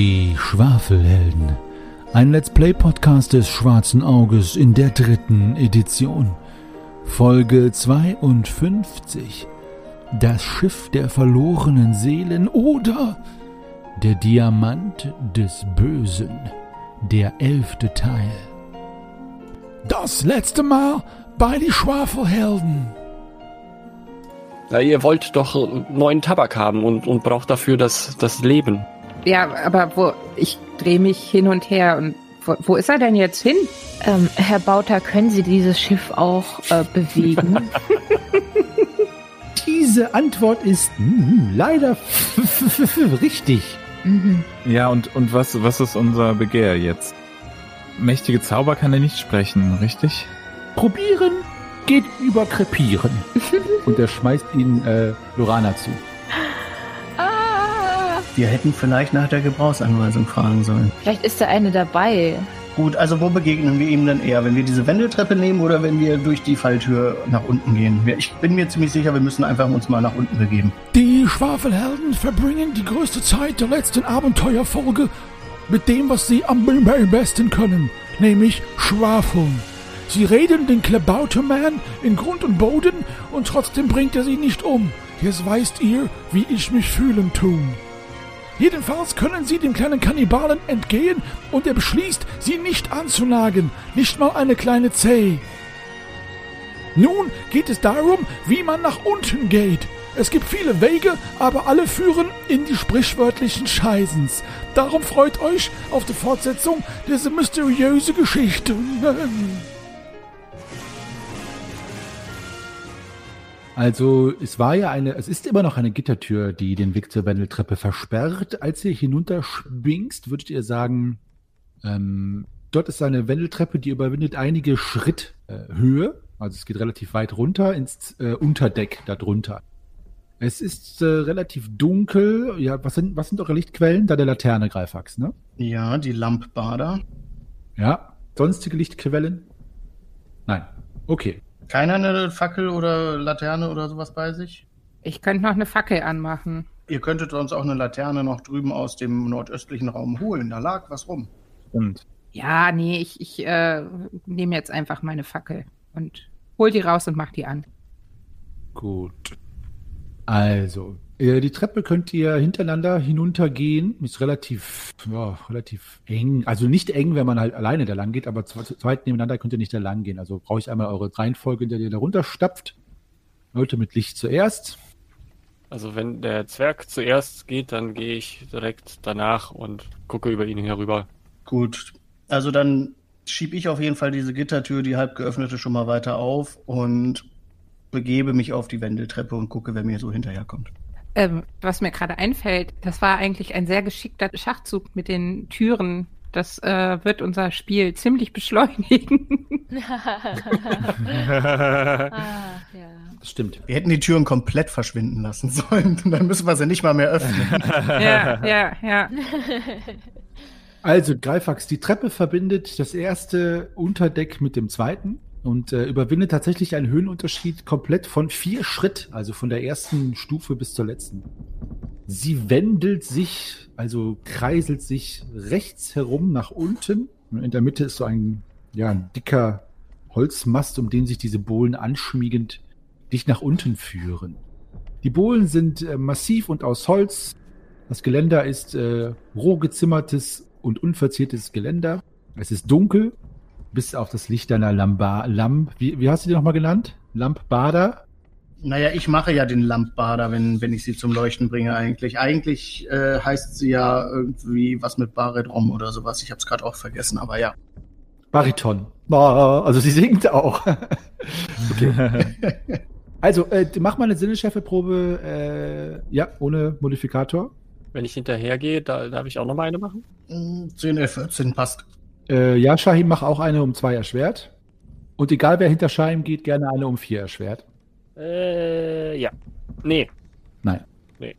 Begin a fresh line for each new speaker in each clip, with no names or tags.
Die Schwafelhelden. Ein Let's Play Podcast des Schwarzen Auges in der dritten Edition. Folge 52. Das Schiff der verlorenen Seelen oder der Diamant des Bösen. Der elfte Teil. Das letzte Mal bei die Schwafelhelden.
Ja, ihr wollt doch neuen Tabak haben und, und braucht dafür das, das Leben.
Ja, aber wo ich drehe mich hin und her und wo, wo ist er denn jetzt hin?
Ähm, Herr Bauter, können Sie dieses Schiff auch äh, bewegen?
Diese Antwort ist mm, leider richtig.
mhm.
Ja, und, und was, was ist unser Begehr jetzt? Mächtige Zauber kann er nicht sprechen, richtig?
Probieren geht über Krepieren. Und er schmeißt ihn äh, Lorana zu.
Wir hätten vielleicht nach der Gebrauchsanweisung fragen sollen.
vielleicht ist da eine dabei.
Gut, also wo begegnen wir ihm denn eher? Wenn wir diese Wendeltreppe nehmen oder wenn wir durch die Falltür nach unten gehen? Ich bin mir ziemlich sicher, wir müssen einfach uns mal nach unten begeben.
Die Schwafelhelden verbringen die größte Zeit der letzten Abenteuerfolge mit dem, was sie am besten können, nämlich Schwafeln. Sie reden den Klabauterman in Grund und Boden und trotzdem bringt er sie nicht um. Jetzt weißt ihr, wie ich mich fühlen tun. Jedenfalls können sie dem kleinen Kannibalen entgehen und er beschließt, sie nicht anzunagen, nicht mal eine kleine Zehe. Nun geht es darum, wie man nach unten geht. Es gibt viele Wege, aber alle führen in die sprichwörtlichen Scheißens. Darum freut euch auf die Fortsetzung dieser mysteriösen Geschichte. Also, es war ja eine, es ist immer noch eine Gittertür, die den Weg zur Wendeltreppe versperrt. Als ihr hinunterschwingst, würdet ihr sagen, ähm, dort ist eine Wendeltreppe, die überwindet einige Schritt äh, Höhe. Also es geht relativ weit runter ins äh, Unterdeck darunter. Es ist äh, relativ dunkel. Ja, was sind, was sind eure Lichtquellen? Da der Laterne, Greifax, ne?
Ja, die Lampbader.
Ja. Sonstige Lichtquellen? Nein. Okay.
Keiner eine Fackel oder Laterne oder sowas bei sich?
Ich könnte noch eine Fackel anmachen.
Ihr könntet uns auch eine Laterne noch drüben aus dem nordöstlichen Raum holen. Da lag was rum.
Stimmt.
Ja, nee, ich, ich äh, nehme jetzt einfach meine Fackel und hol die raus und mach die an.
Gut. Also, die Treppe könnt ihr hintereinander hinuntergehen. Ist relativ, ja, relativ eng. Also nicht eng, wenn man halt alleine da lang geht, aber zweit nebeneinander könnt ihr nicht da lang gehen. Also brauche ich einmal eure Reihenfolge, in der ihr da runterstapft. Leute mit Licht zuerst.
Also wenn der Zwerg zuerst geht, dann gehe ich direkt danach und gucke über ihn herüber.
Gut. Also dann schiebe ich auf jeden Fall diese Gittertür, die halb geöffnete, schon mal weiter auf und begebe mich auf die Wendeltreppe und gucke, wer mir so hinterherkommt.
Ähm, was mir gerade einfällt, das war eigentlich ein sehr geschickter Schachzug mit den Türen. Das äh, wird unser Spiel ziemlich beschleunigen.
ah, ja.
Das stimmt.
Wir hätten die Türen komplett verschwinden lassen sollen. Dann müssen wir sie nicht mal mehr öffnen.
ja, ja, ja.
Also, Greifax, die Treppe verbindet das erste Unterdeck mit dem zweiten und äh, überwindet tatsächlich einen Höhenunterschied komplett von vier Schritt, also von der ersten Stufe bis zur letzten. Sie wendelt sich, also kreiselt sich rechts herum nach unten. Und in der Mitte ist so ein, ja, ein dicker Holzmast, um den sich diese Bohlen anschmiegend dich nach unten führen. Die Bohlen sind äh, massiv und aus Holz. Das Geländer ist äh, roh gezimmertes und unverziertes Geländer. Es ist dunkel, bis auf das Licht deiner Lamba Lamp. Wie, wie hast du die nochmal genannt? Lampbader?
Naja, ich mache ja den Lampbader, wenn, wenn ich sie zum Leuchten bringe eigentlich. Eigentlich äh, heißt sie ja irgendwie was mit Baret Rom oder sowas. Ich habe es gerade auch vergessen, aber ja.
Bariton. Also sie singt auch. okay. Also, äh, mach mal eine Sinneschärfeprobe, äh, ja, ohne Modifikator.
Wenn ich hinterhergehe, da darf ich auch noch mal eine machen?
Mm, 10, 11, 14 passt.
Äh, ja, Shahim, mach auch eine um zwei erschwert. Und egal wer hinter Shahim geht, gerne eine um vier erschwert.
Äh, ja. Nee.
Nein.
Nee.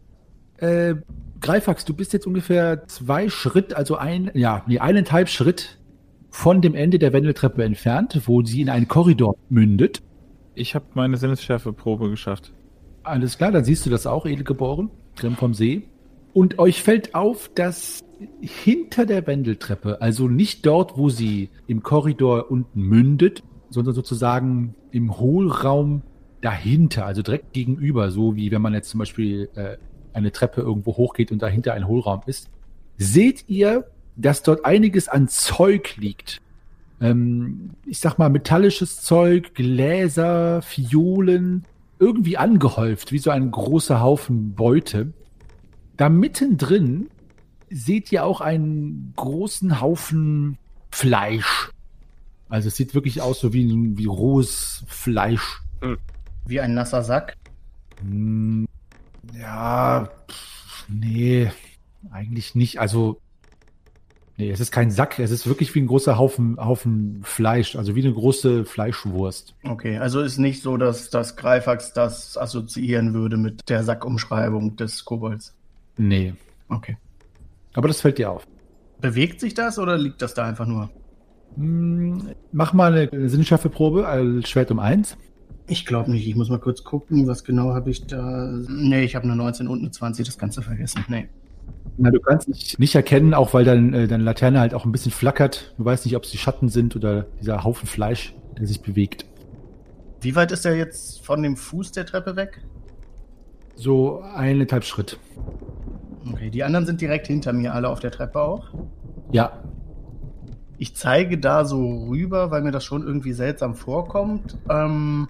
Äh, Greifax, du bist jetzt ungefähr zwei Schritt, also ein, ja, nee, eineinhalb Schritt von dem Ende der Wendeltreppe entfernt, wo sie in einen Korridor mündet.
Ich habe meine Sinnesschärfe-Probe geschafft.
Alles klar, dann siehst du das auch, Edelgeboren, Grimm vom See. Und euch fällt auf, dass hinter der Wendeltreppe, also nicht dort, wo sie im Korridor unten mündet, sondern sozusagen im Hohlraum dahinter, also direkt gegenüber, so wie wenn man jetzt zum Beispiel äh, eine Treppe irgendwo hochgeht und dahinter ein Hohlraum ist, seht ihr, dass dort einiges an Zeug liegt. Ähm, ich sag mal, metallisches Zeug, Gläser, Fiolen, irgendwie angehäuft, wie so ein großer Haufen Beute. Da mittendrin seht ihr auch einen großen Haufen Fleisch. Also es sieht wirklich aus so wie, wie rohes Fleisch.
Wie ein nasser Sack.
Hm, ja, pff, nee, eigentlich nicht. Also, nee, es ist kein Sack. Es ist wirklich wie ein großer Haufen, Haufen Fleisch. Also wie eine große Fleischwurst.
Okay, also ist nicht so, dass das Greifax das assoziieren würde mit der Sackumschreibung des Kobolds.
Nee,
Okay.
aber das fällt dir auf.
Bewegt sich das oder liegt das da einfach nur?
Hm, mach mal eine Sinnschärfeprobe als Schwert um eins.
Ich glaube nicht. Ich muss mal kurz gucken, was genau habe ich da. Nee, ich habe eine 19 und eine 20, das kannst du vergessen. Nee.
Na, du kannst dich nicht erkennen, auch weil dein, äh, deine Laterne halt auch ein bisschen flackert. Du weißt nicht, ob es die Schatten sind oder dieser Haufen Fleisch, der sich bewegt.
Wie weit ist er jetzt von dem Fuß der Treppe weg?
So eineinhalb Schritt.
Okay, die anderen sind direkt hinter mir, alle auf der Treppe auch.
Ja,
Ich zeige da so rüber, weil mir das schon irgendwie seltsam vorkommt. Ähm,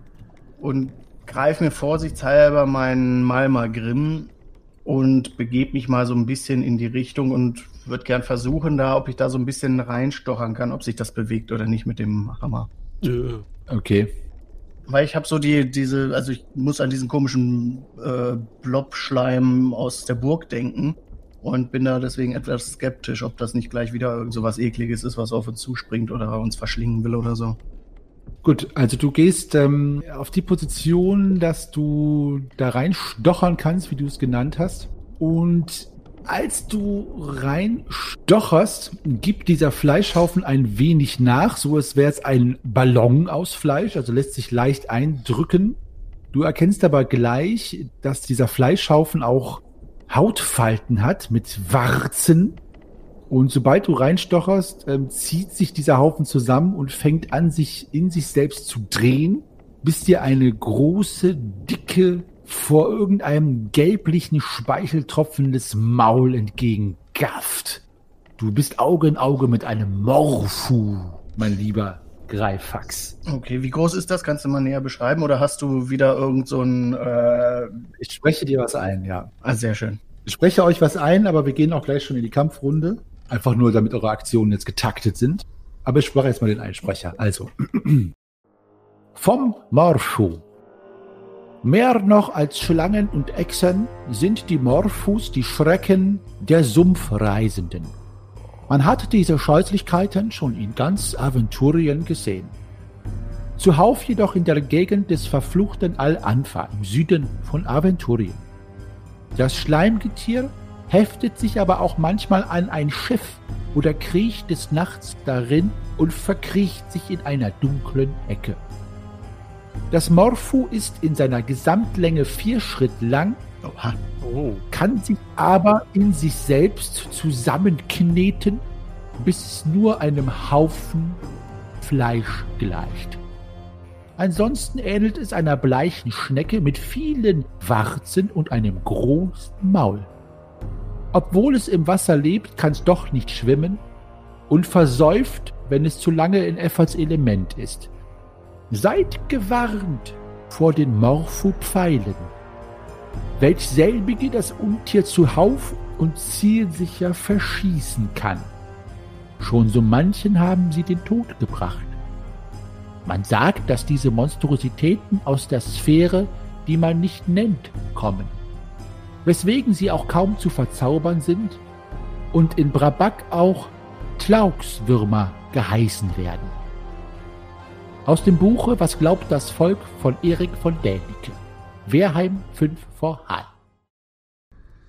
und greife mir vorsichtshalber meinen Malma Grimm und begebe mich mal so ein bisschen in die Richtung und würde gern versuchen, da, ob ich da so ein bisschen reinstochern kann, ob sich das bewegt oder nicht mit dem Hammer.
okay.
Weil ich habe so die, diese, also ich muss an diesen komischen äh, Blobschleim aus der Burg denken und bin da deswegen etwas skeptisch, ob das nicht gleich wieder irgend so was Ekliges ist, was auf uns zuspringt oder uns verschlingen will oder so.
Gut, also du gehst ähm, auf die Position, dass du da reinstochern kannst, wie du es genannt hast. Und als du reinstocherst, gibt dieser Fleischhaufen ein wenig nach, so als wäre es ein Ballon aus Fleisch, also lässt sich leicht eindrücken. Du erkennst aber gleich, dass dieser Fleischhaufen auch Hautfalten hat mit Warzen. Und sobald du reinstocherst, ähm, zieht sich dieser Haufen zusammen und fängt an, sich in sich selbst zu drehen, bis dir eine große, dicke, vor irgendeinem gelblichen Speichel tropfendes Maul entgegengafft. Du bist Auge in Auge mit einem Morphu, mein lieber Greifax.
Okay, wie groß ist das? Kannst du mal näher beschreiben oder hast du wieder irgend so ein... Äh...
Ich spreche dir was ein, ja.
Ah, sehr schön.
Ich spreche euch was ein, aber wir gehen auch gleich schon in die Kampfrunde. Einfach nur, damit eure Aktionen jetzt getaktet sind. Aber ich sprach jetzt mal den Einsprecher. Also. Vom Morphu. Mehr noch als Schlangen und Echsen sind die Morphus die Schrecken der Sumpfreisenden. Man hat diese Scheußlichkeiten schon in ganz Aventurien gesehen. Zuhauf jedoch in der Gegend des verfluchten Al-Anfa im Süden von Aventurien. Das Schleimgetier heftet sich aber auch manchmal an ein Schiff oder kriecht des Nachts darin und verkriecht sich in einer dunklen Ecke. Das Morphu ist in seiner Gesamtlänge vier Schritt lang,
Oha.
Oh.
kann sich aber in sich selbst zusammenkneten, bis es nur einem Haufen Fleisch gleicht. Ansonsten ähnelt es einer bleichen Schnecke mit vielen Warzen und einem großen Maul. Obwohl es im Wasser lebt, kann es doch nicht schwimmen und versäuft, wenn es zu lange in Efforts Element ist. Seid gewarnt vor den Morpho-Pfeilen, welch selbige das Untier zuhauf und zielsicher verschießen kann. Schon so manchen haben sie den Tod gebracht. Man sagt, dass diese Monstrositäten aus der Sphäre, die man nicht nennt, kommen, weswegen sie auch kaum zu verzaubern sind und in Brabak auch Tlaugswürmer geheißen werden. Aus dem Buche Was glaubt das Volk von Erik von Dänicke. Wehrheim 5 vor Hahn.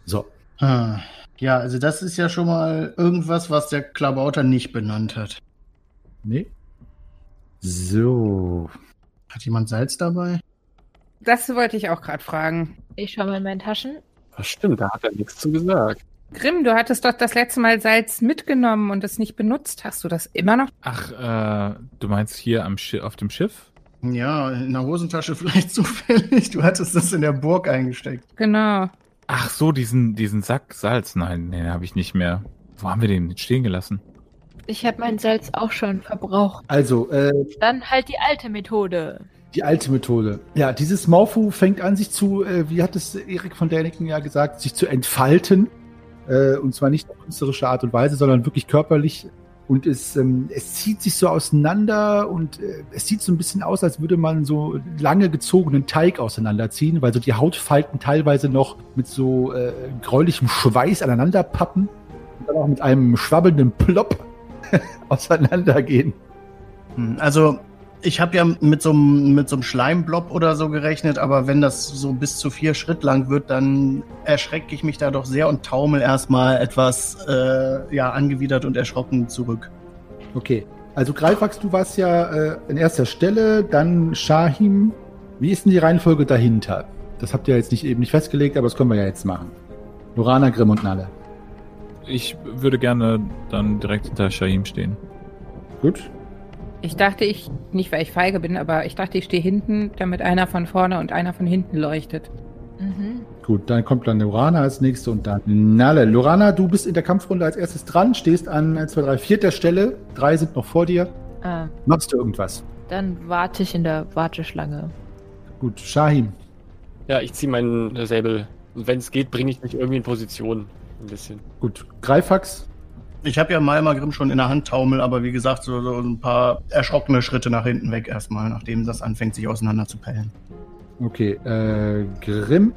So,
Ah, ja, also das ist ja schon mal irgendwas, was der Klabauter nicht benannt hat.
nee. So,
Hat jemand Salz dabei?
Das wollte ich auch gerade fragen.
Ich schaue mal in meinen Taschen.
Das stimmt, da hat er nichts zu gesagt.
Grimm, du hattest doch das letzte Mal Salz mitgenommen und es nicht benutzt. Hast du das immer noch?
Ach, äh, du meinst hier am Schi auf dem Schiff?
Ja, in der Hosentasche vielleicht zufällig. Du hattest das in der Burg eingesteckt.
Genau.
Ach so, diesen, diesen Sack Salz. Nein, den habe ich nicht mehr. Wo haben wir den stehen gelassen?
Ich habe mein Salz auch schon verbraucht.
Also, äh,
Dann halt die alte Methode.
die alte Methode. Ja, dieses Morpho fängt an, sich zu, äh, wie hat es Erik von Däniken ja gesagt, sich zu entfalten. Äh, und zwar nicht auf künstlerische Art und Weise, sondern wirklich körperlich. Und es, ähm, es zieht sich so auseinander und äh, es sieht so ein bisschen aus, als würde man so lange gezogenen Teig auseinanderziehen, weil so die Hautfalten teilweise noch mit so äh, gräulichem Schweiß aneinander pappen und dann auch mit einem schwabbelnden Plopp auseinandergehen.
Hm, Also, ich habe ja mit so einem mit so einem Schleimblob oder so gerechnet, aber wenn das so bis zu vier Schritt lang wird, dann erschrecke ich mich da doch sehr und taumel erstmal etwas äh, ja, angewidert und erschrocken zurück.
Okay. Also Greifax, du warst ja äh, an erster Stelle, dann Shahim. Wie ist denn die Reihenfolge dahinter? Das habt ihr jetzt nicht eben nicht festgelegt, aber das können wir ja jetzt machen. Lorana, Grimm und Nalle.
Ich würde gerne dann direkt hinter Shahim stehen.
Gut.
Ich dachte, ich, nicht weil ich feige bin, aber ich dachte, ich stehe hinten, damit einer von vorne und einer von hinten leuchtet.
Mhm.
Gut, dann kommt dann Lorana als nächste und dann Nalle. Lorana, du bist in der Kampfrunde als erstes dran, stehst an 1, 2, 3, vierter Stelle. Drei sind noch vor dir.
Ah,
Machst du irgendwas?
dann warte ich in der Warteschlange.
Gut, Shahim.
Ja, ich ziehe meinen Säbel. Und wenn es geht, bringe ich mich irgendwie in Position. Ein bisschen.
Gut, Greifax.
Ich habe ja Malma Grimm schon in der Hand taumel, aber wie gesagt, so, so ein paar erschrockene Schritte nach hinten weg erstmal, nachdem das anfängt, sich auseinander zu pellen.
Okay, äh, Grimm.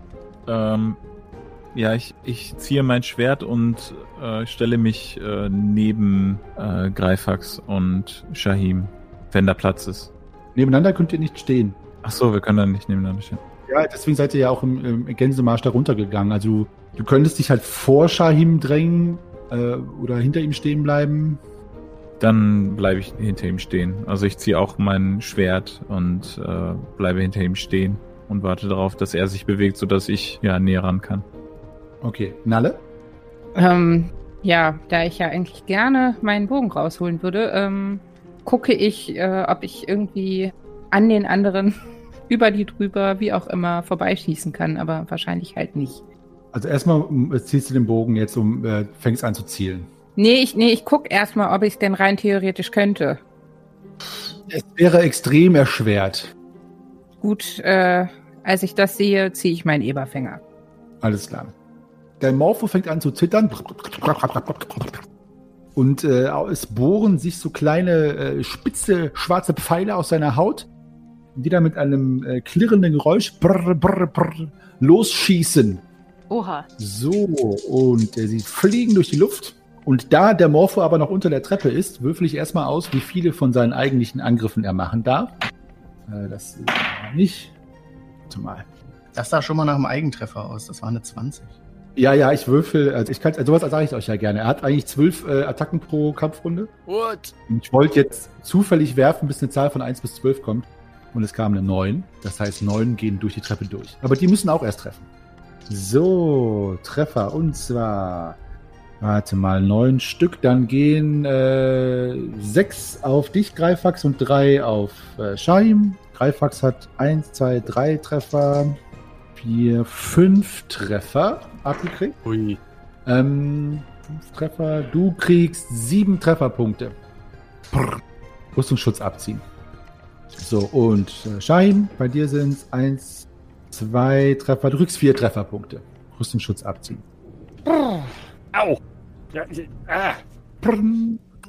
Ähm, ja, ich, ich ziehe mein Schwert und äh, stelle mich äh, neben äh, Greifax und Shahim, wenn da Platz ist.
Nebeneinander könnt ihr nicht stehen.
Ach so, wir können dann nicht nebeneinander stehen.
Ja, deswegen seid ihr ja auch im, im Gänsemarsch da runtergegangen. Also du, du könntest dich halt vor Shahim drängen äh, oder hinter ihm stehen bleiben.
Dann bleibe ich hinter ihm stehen. Also ich ziehe auch mein Schwert und äh, bleibe hinter ihm stehen und warte darauf, dass er sich bewegt, sodass ich ja näher ran kann.
Okay, Nalle?
Ähm, ja, da ich ja eigentlich gerne meinen Bogen rausholen würde, ähm, gucke ich, äh, ob ich irgendwie an den anderen, über die drüber, wie auch immer, vorbeischießen kann, aber wahrscheinlich halt nicht.
Also erstmal äh, ziehst du den Bogen jetzt um, äh, fängst an zu zielen.
Nee, ich, nee, ich guck erstmal, ob ich es denn rein theoretisch könnte.
Es wäre extrem erschwert.
Gut, äh, als ich das sehe, ziehe ich meinen Eberfänger.
Alles klar. Der Morpho fängt an zu zittern. Und äh, es bohren sich so kleine, äh, spitze, schwarze Pfeile aus seiner Haut, die dann mit einem äh, klirrenden Geräusch brr, brr, brr, losschießen.
Oha.
So, und äh, sie fliegen durch die Luft. Und da der Morpho aber noch unter der Treppe ist, würfel ich erstmal aus, wie viele von seinen eigentlichen Angriffen er machen darf. Äh, das ist nicht. Warte mal.
Das sah schon mal nach einem Eigentreffer aus. Das war eine 20.
Ja, ja, ich würfel, also ich kann, also sowas sage ich euch ja gerne. Er hat eigentlich zwölf äh, Attacken pro Kampfrunde.
What?
Und ich wollte jetzt zufällig werfen, bis eine Zahl von 1 bis 12 kommt. Und es kam eine 9. Das heißt, 9 gehen durch die Treppe durch. Aber die müssen auch erst treffen. So, Treffer. Und zwar, warte mal, 9 Stück. Dann gehen äh, 6 auf dich, Greifax, und 3 auf äh, Shahim. Greifax hat 1, 2, 3 Treffer. 4, 5 Treffer abgekriegt.
Ui.
Ähm, fünf Treffer. Du kriegst sieben Trefferpunkte. Brr. Rüstungsschutz abziehen. So, und äh, Shahim, bei dir sind es eins, zwei Treffer. Du kriegst vier Trefferpunkte. Rüstungsschutz abziehen.
Au! Ja, ah.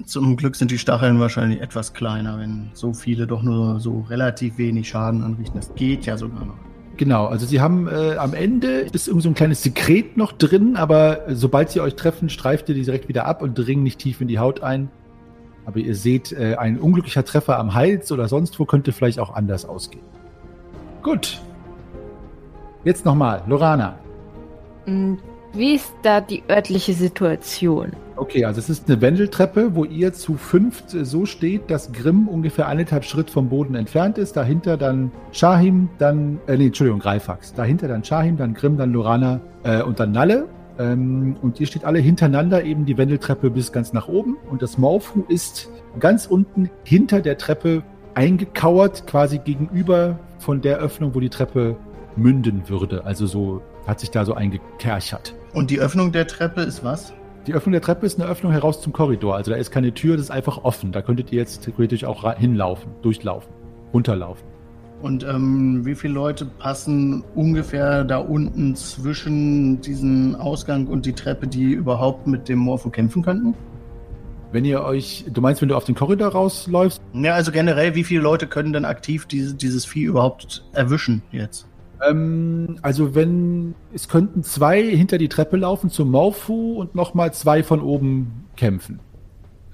Zum Glück sind die Stacheln wahrscheinlich etwas kleiner, wenn so viele doch nur so relativ wenig Schaden anrichten. Das geht ja sogar noch.
Genau, also sie haben äh, am Ende ist irgend so ein kleines Sekret noch drin, aber äh, sobald sie euch treffen, streift ihr die direkt wieder ab und dringen nicht tief in die Haut ein. Aber ihr seht, äh, ein unglücklicher Treffer am Hals oder sonst wo könnte vielleicht auch anders ausgehen. Gut. Jetzt nochmal, Lorana.
Mm, Wie ist da die örtliche Situation?
Okay, also es ist eine Wendeltreppe, wo ihr zu fünft so steht, dass Grimm ungefähr eineinhalb Schritt vom Boden entfernt ist. Dahinter dann Shahim, dann, äh, nee, Entschuldigung, Greifax. Dahinter dann Shahim, dann Grimm, dann Lorana äh, und dann Nalle. Ähm, und ihr steht alle hintereinander eben die Wendeltreppe bis ganz nach oben. Und das Morphu ist ganz unten hinter der Treppe eingekauert, quasi gegenüber von der Öffnung, wo die Treppe münden würde. Also so hat sich da so eingekerchert.
Und die Öffnung der Treppe ist was?
Die Öffnung der Treppe ist eine Öffnung heraus zum Korridor. Also da ist keine Tür, das ist einfach offen. Da könntet ihr jetzt theoretisch auch hinlaufen, durchlaufen, runterlaufen.
Und ähm, wie viele Leute passen ungefähr da unten zwischen diesen Ausgang und die Treppe, die überhaupt mit dem Morpho kämpfen könnten?
Wenn ihr euch, du meinst, wenn du auf den Korridor rausläufst?
Ja, also generell, wie viele Leute können denn aktiv diese, dieses Vieh überhaupt erwischen jetzt?
Ähm, also wenn, es könnten zwei hinter die Treppe laufen zum Morphu und nochmal zwei von oben kämpfen.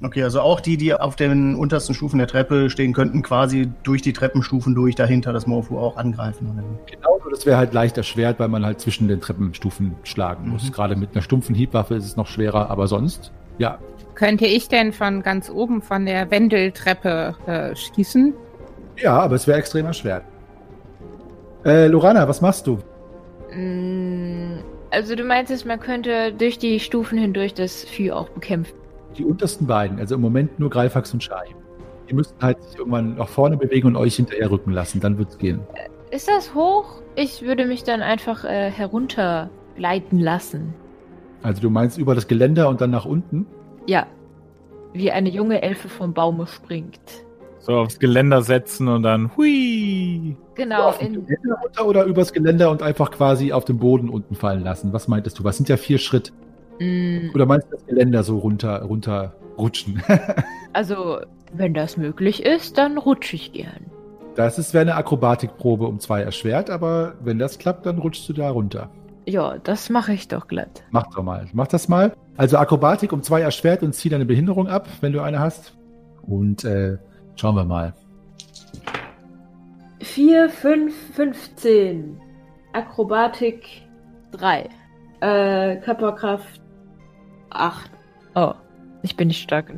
Okay, also auch die, die auf den untersten Stufen der Treppe stehen, könnten quasi durch die Treppenstufen durch dahinter das Morpho auch angreifen.
Genau, nur das wäre halt leicht erschwert, weil man halt zwischen den Treppenstufen schlagen muss.
Mhm.
Gerade mit einer stumpfen Hiebwaffe ist es noch schwerer, aber sonst, ja.
Könnte ich denn von ganz oben von der Wendeltreppe äh, schießen?
Ja, aber es wäre extrem erschwert. Äh, Lorana, was machst du?
Mm, Also du meinst, man könnte durch die Stufen hindurch das Vieh auch bekämpfen.
Die untersten beiden, also im Moment nur Greifax und Shai. Die müssten halt sich irgendwann nach vorne bewegen und euch hinterher rücken lassen, dann wird's gehen.
Ist das hoch? Ich würde mich dann einfach äh, heruntergleiten lassen.
Also du meinst über das Geländer und dann nach unten?
Ja. Wie eine junge Elfe vom Baume springt.
So aufs Geländer setzen und dann hui.
Genau, in,
Geländer runter oder übers Geländer und einfach quasi auf den Boden unten fallen lassen? Was meintest du? Was sind ja vier Schritt?
mm,
Oder meinst du das Geländer so runter, runter rutschen?
also, wenn das möglich ist, dann rutsche ich gern.
Das ist wäre eine Akrobatikprobe um zwei erschwert, aber wenn das klappt, dann rutschst du da runter.
Ja, das mache ich doch glatt.
Mach doch mal. Mach das mal. Also Akrobatik um zwei erschwert und zieh deine Behinderung ab, wenn du eine hast. Und äh, schauen wir mal.
4, 5, 15. Akrobatik 3. Äh, Körperkraft 8. Oh, ich bin nicht stark.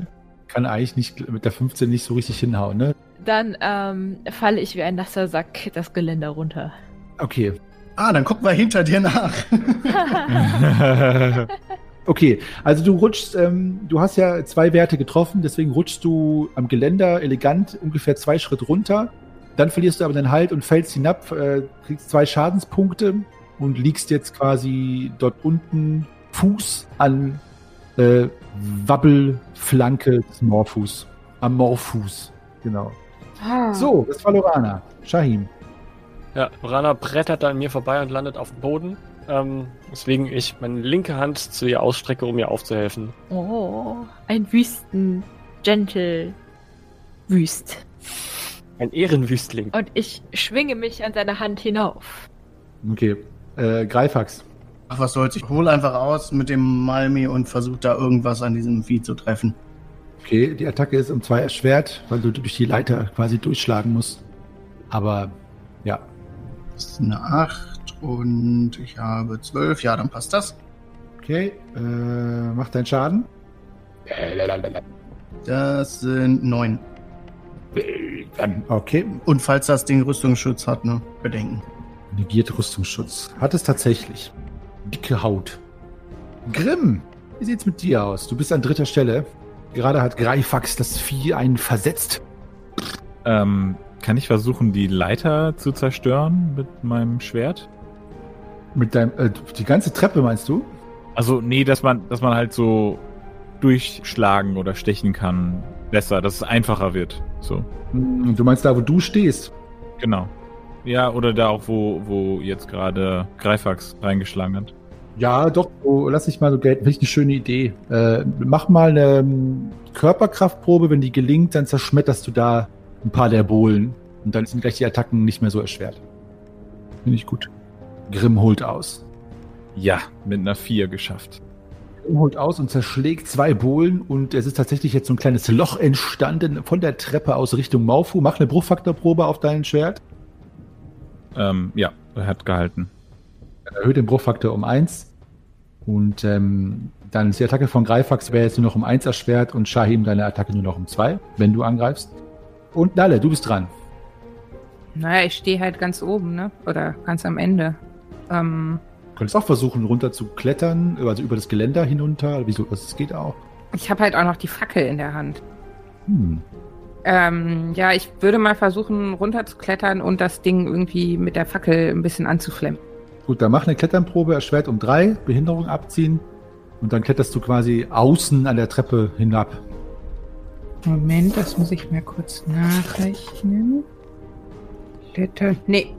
Kann eigentlich nicht mit der 15 nicht so richtig hinhauen, ne?
Dann ähm, falle ich wie ein nasser Sack das Geländer runter.
Okay.
Ah, dann gucken wir hinter dir nach.
Okay, also du rutschst, ähm, du hast ja zwei Werte getroffen, deswegen rutschst du am Geländer elegant ungefähr zwei Schritt runter. Dann verlierst du aber den Halt und fällst hinab, äh, kriegst zwei Schadenspunkte und liegst jetzt quasi dort unten Fuß an äh, Wabbelflanke des Morphus. Am Morphus, genau. So, das war Lorana. Shahim.
Ja, Rana brettert an mir vorbei und landet auf dem Boden. Ähm, weswegen ich meine linke Hand zu ihr ausstrecke, um ihr aufzuhelfen.
Oh, ein Wüsten. Gentle. Wüst.
Ein Ehrenwüstling.
Und ich schwinge mich an seine Hand hinauf.
Okay, äh, Greifax.
Ach, was soll's. Ich hole einfach aus mit dem Malmi und versuche da irgendwas an diesem Vieh zu treffen.
Okay, die Attacke ist um zwei erschwert, weil du durch die Leiter quasi durchschlagen musst. Aber ja,
Das ist eine 8 und ich habe 12. Ja, dann passt das.
okay. Äh, mach deinen Schaden.
Das sind 9.
Okay.
Und falls das Ding Rüstungsschutz hat, ne? Bedenken.
Negiert Rüstungsschutz. Hat es tatsächlich. Dicke Haut. Grimm, wie sieht's mit dir aus? Du bist an dritter Stelle. Gerade hat Greifax das Vieh einen versetzt.
Ähm, kann ich versuchen, die Leiter zu zerstören mit meinem Schwert?
Mit deinem, äh, die ganze Treppe meinst du?
Also, nee, dass man, dass man halt so durchschlagen oder stechen kann. Besser, dass es einfacher wird. So,
Hm, Du meinst da, wo du stehst?
genau. Ja, oder da auch, wo, wo jetzt gerade Greifax reingeschlagen hat.
Ja, doch, so, lass ich mal so gelten. Finde ich eine schöne Idee. Äh, mach mal eine ähm, Körperkraftprobe. Wenn die gelingt, dann zerschmetterst du da ein paar der Bohlen. Und dann sind gleich die Attacken nicht mehr so erschwert. Finde ich gut. Grimm holt aus.
Ja, mit einer 4 geschafft.
Grimm holt aus und zerschlägt zwei Bohlen. Und es ist tatsächlich jetzt so ein kleines Loch entstanden von der Treppe aus Richtung Maufu. Mach eine Bruchfaktorprobe auf dein Schwert.
Ähm, ja, er hat gehalten.
Erhöht den Bruchfaktor um eins. Und ähm, dann ist die Attacke von Greifax wäre jetzt nur noch um 1 erschwert und Shahim deine Attacke nur noch um 2, wenn du angreifst. Und Nalle, du bist dran.
Naja, ich stehe halt ganz oben, ne? Oder ganz am Ende. Ähm,
Du könntest auch versuchen, runter zu klettern, also über das Geländer hinunter. Wieso? Das geht auch.
ich habe halt auch noch die Fackel in der Hand.
Hm.
Ähm, ja, ich würde mal versuchen, runterzuklettern und das Ding irgendwie mit der Fackel ein bisschen anzuflemmen.
Gut, dann mach eine Kletternprobe, erschwert um 3, Behinderung abziehen. Und dann kletterst du quasi außen an der Treppe hinab.
Moment, das muss ich mir kurz nachrechnen. Klettern. Nee,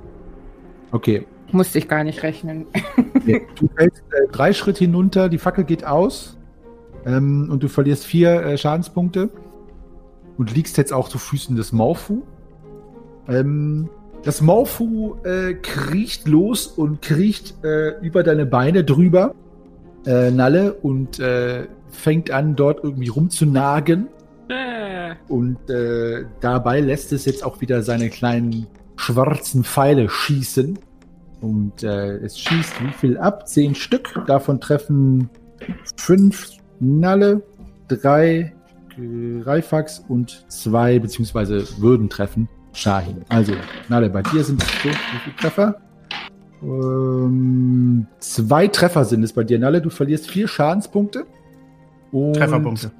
Okay.
Musste ich gar nicht rechnen.
Nee, Du fällst äh, drei Schritte hinunter, die Fackel geht aus ähm, und du verlierst vier äh, Schadenspunkte und liegst jetzt auch zu Füßen des Morphu. Ähm, das Morphu äh, kriecht los und kriecht äh, über deine Beine drüber, äh, Nalle, und äh, fängt an, dort irgendwie rumzunagen.
Äh,
Und äh, dabei lässt es jetzt auch wieder seine kleinen schwarzen Pfeile schießen. Und äh, es schießt wie viel ab? Zehn Stück. Davon treffen fünf Nalle, drei Greifax und zwei beziehungsweise würden treffen Shahin. Also, Nalle, bei dir sind es so, wie viele Treffer? Ähm, zwei Treffer sind es bei dir, Nalle. Du verlierst vier Schadenspunkte. Und
Trefferpunkte.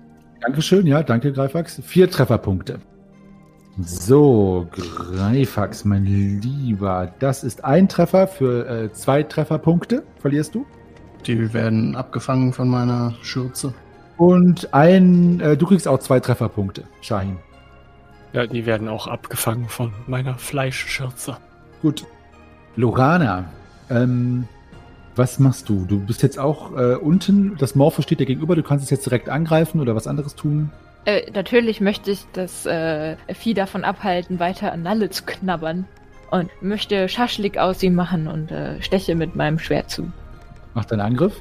Dankeschön, ja, danke, Greifax. Vier Trefferpunkte. So, Greifax, mein Lieber, das ist ein Treffer für äh, zwei Trefferpunkte, verlierst du.
Die werden abgefangen von meiner Schürze.
Und ein, äh, du kriegst auch zwei Trefferpunkte, Shahin.
Ja, die werden auch abgefangen von meiner Fleischschürze.
Gut. Lorana, ähm, was machst du? Du bist jetzt auch äh, unten, das Morpho steht dir gegenüber, du kannst es jetzt direkt angreifen oder was anderes tun.
Äh, natürlich möchte ich das äh, Vieh davon abhalten, weiter an Nalle zu knabbern. Und möchte Schaschlik aus ihm machen und äh, steche mit meinem Schwert zu.
Mach deinen Angriff.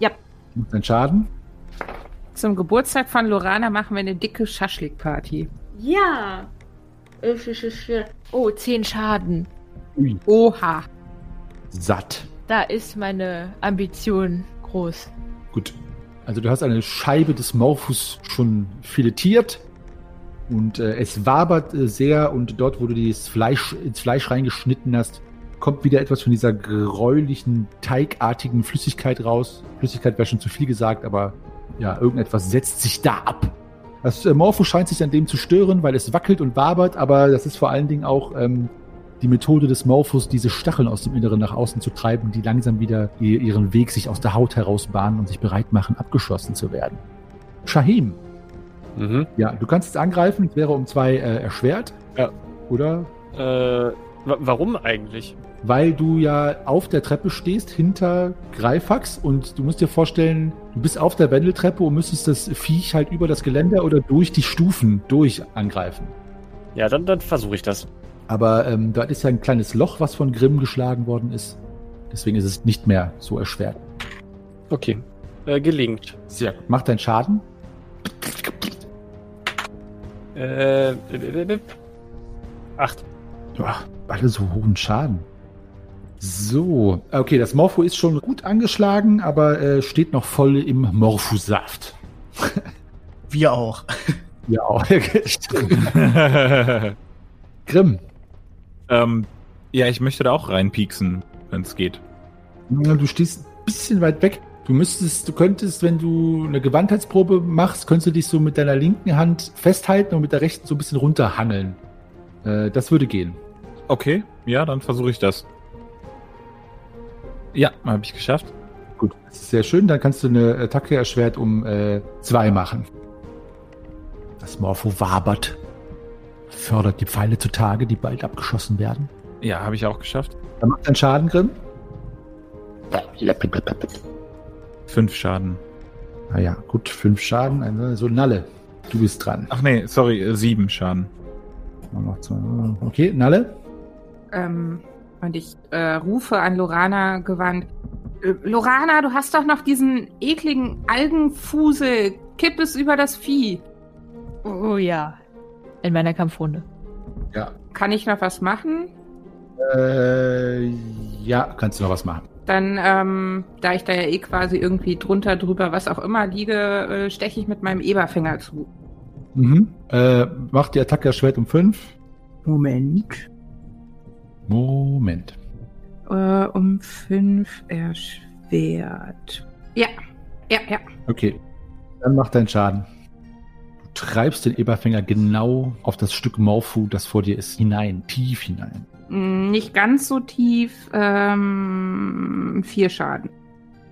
Ja.
Mach deinen Schaden.
zum Geburtstag von Lorana machen wir eine dicke Schaschlik-Party.
Ja. Oh, 10 Schaden.
Ui.
Oha.
Satt.
Da ist meine Ambition groß.
Gut. Also du hast eine Scheibe des Morphus schon filetiert und äh, es wabert äh, sehr und dort, wo du das Fleisch ins Fleisch reingeschnitten hast, kommt wieder etwas von dieser gräulichen, teigartigen Flüssigkeit raus. Flüssigkeit wäre schon zu viel gesagt, aber ja, irgendetwas setzt sich da ab. Das äh, Morphus scheint sich an dem zu stören, weil es wackelt und wabert, aber das ist vor allen Dingen auch ähm, die Methode des Morphus, diese Stacheln aus dem Inneren nach außen zu treiben, die langsam wieder ihr- ihren Weg sich aus der Haut heraus bahnen und sich bereit machen, abgeschossen zu werden. Shahim,
Mhm.
ja, du kannst es angreifen, es wäre um zwei äh, erschwert.
Ja.
Oder?
Äh, wa warum eigentlich?
Weil du ja auf der Treppe stehst, hinter Greifax und du musst dir vorstellen, du bist auf der Wendeltreppe und müsstest das Viech halt über das Geländer oder durch die Stufen durch angreifen.
Ja, dann, dann versuche ich das.
Aber ähm, da ist ja ein kleines Loch, was von Grimm geschlagen worden ist. Deswegen ist es nicht mehr so erschwert.
Okay. Äh, gelingt.
Sehr gut. Mach deinen Schaden.
Äh, äh, äh, äh, acht.
Ja, alle so hohen Schaden. So, okay, das Morpho ist schon gut angeschlagen, aber äh, steht noch voll im Morphosaft.
Wir auch.
Ja, Grimm.
Ähm, ja, ich möchte da auch reinpieksen, wenn es geht.
Du stehst ein bisschen weit weg. Du müsstest, du könntest, wenn du eine Gewandheitsprobe machst, könntest du dich so mit deiner linken Hand festhalten und mit der rechten so ein bisschen runterhangeln. Äh, das würde gehen.
Okay, ja, dann versuche ich das. Ja, habe ich geschafft.
Gut, das ist sehr schön. Dann kannst du eine Attacke erschwert um äh, zwei machen. Das Morpho wabert. Fördert die Pfeile zutage, die bald abgeschossen werden.
Ja, habe ich auch geschafft.
Dann macht dein Schaden, Grimm.
Fünf Schaden.
Naja, gut, fünf Schaden. Also, so Nalle. Du bist dran.
Ach nee, sorry, äh, sieben Schaden.
Noch zwei. Okay, Nalle.
Ähm, und ich äh, rufe an Lorana gewandt. Äh, Lorana, du hast doch noch diesen ekligen Algenfusel. Kipp es über das Vieh.
Oh ja. In meiner Kampfrunde.
Ja.
Kann ich noch was machen?
Äh, ja, kannst du noch was machen.
Dann, ähm, da ich da ja eh quasi irgendwie drunter, drüber, was auch immer liege, äh, steche ich mit meinem Eberfinger zu.
Mhm. Äh, macht die Attacke Schwert um 5.
Moment.
Moment.
Äh, um fünf erschwert. Ja, ja, ja.
Okay. Dann macht dein Schaden. Du treibst den Eberfinger genau auf das Stück Morphu, das vor dir ist, hinein, tief hinein.
Mm, Nicht ganz so tief. Ähm, vier Schaden.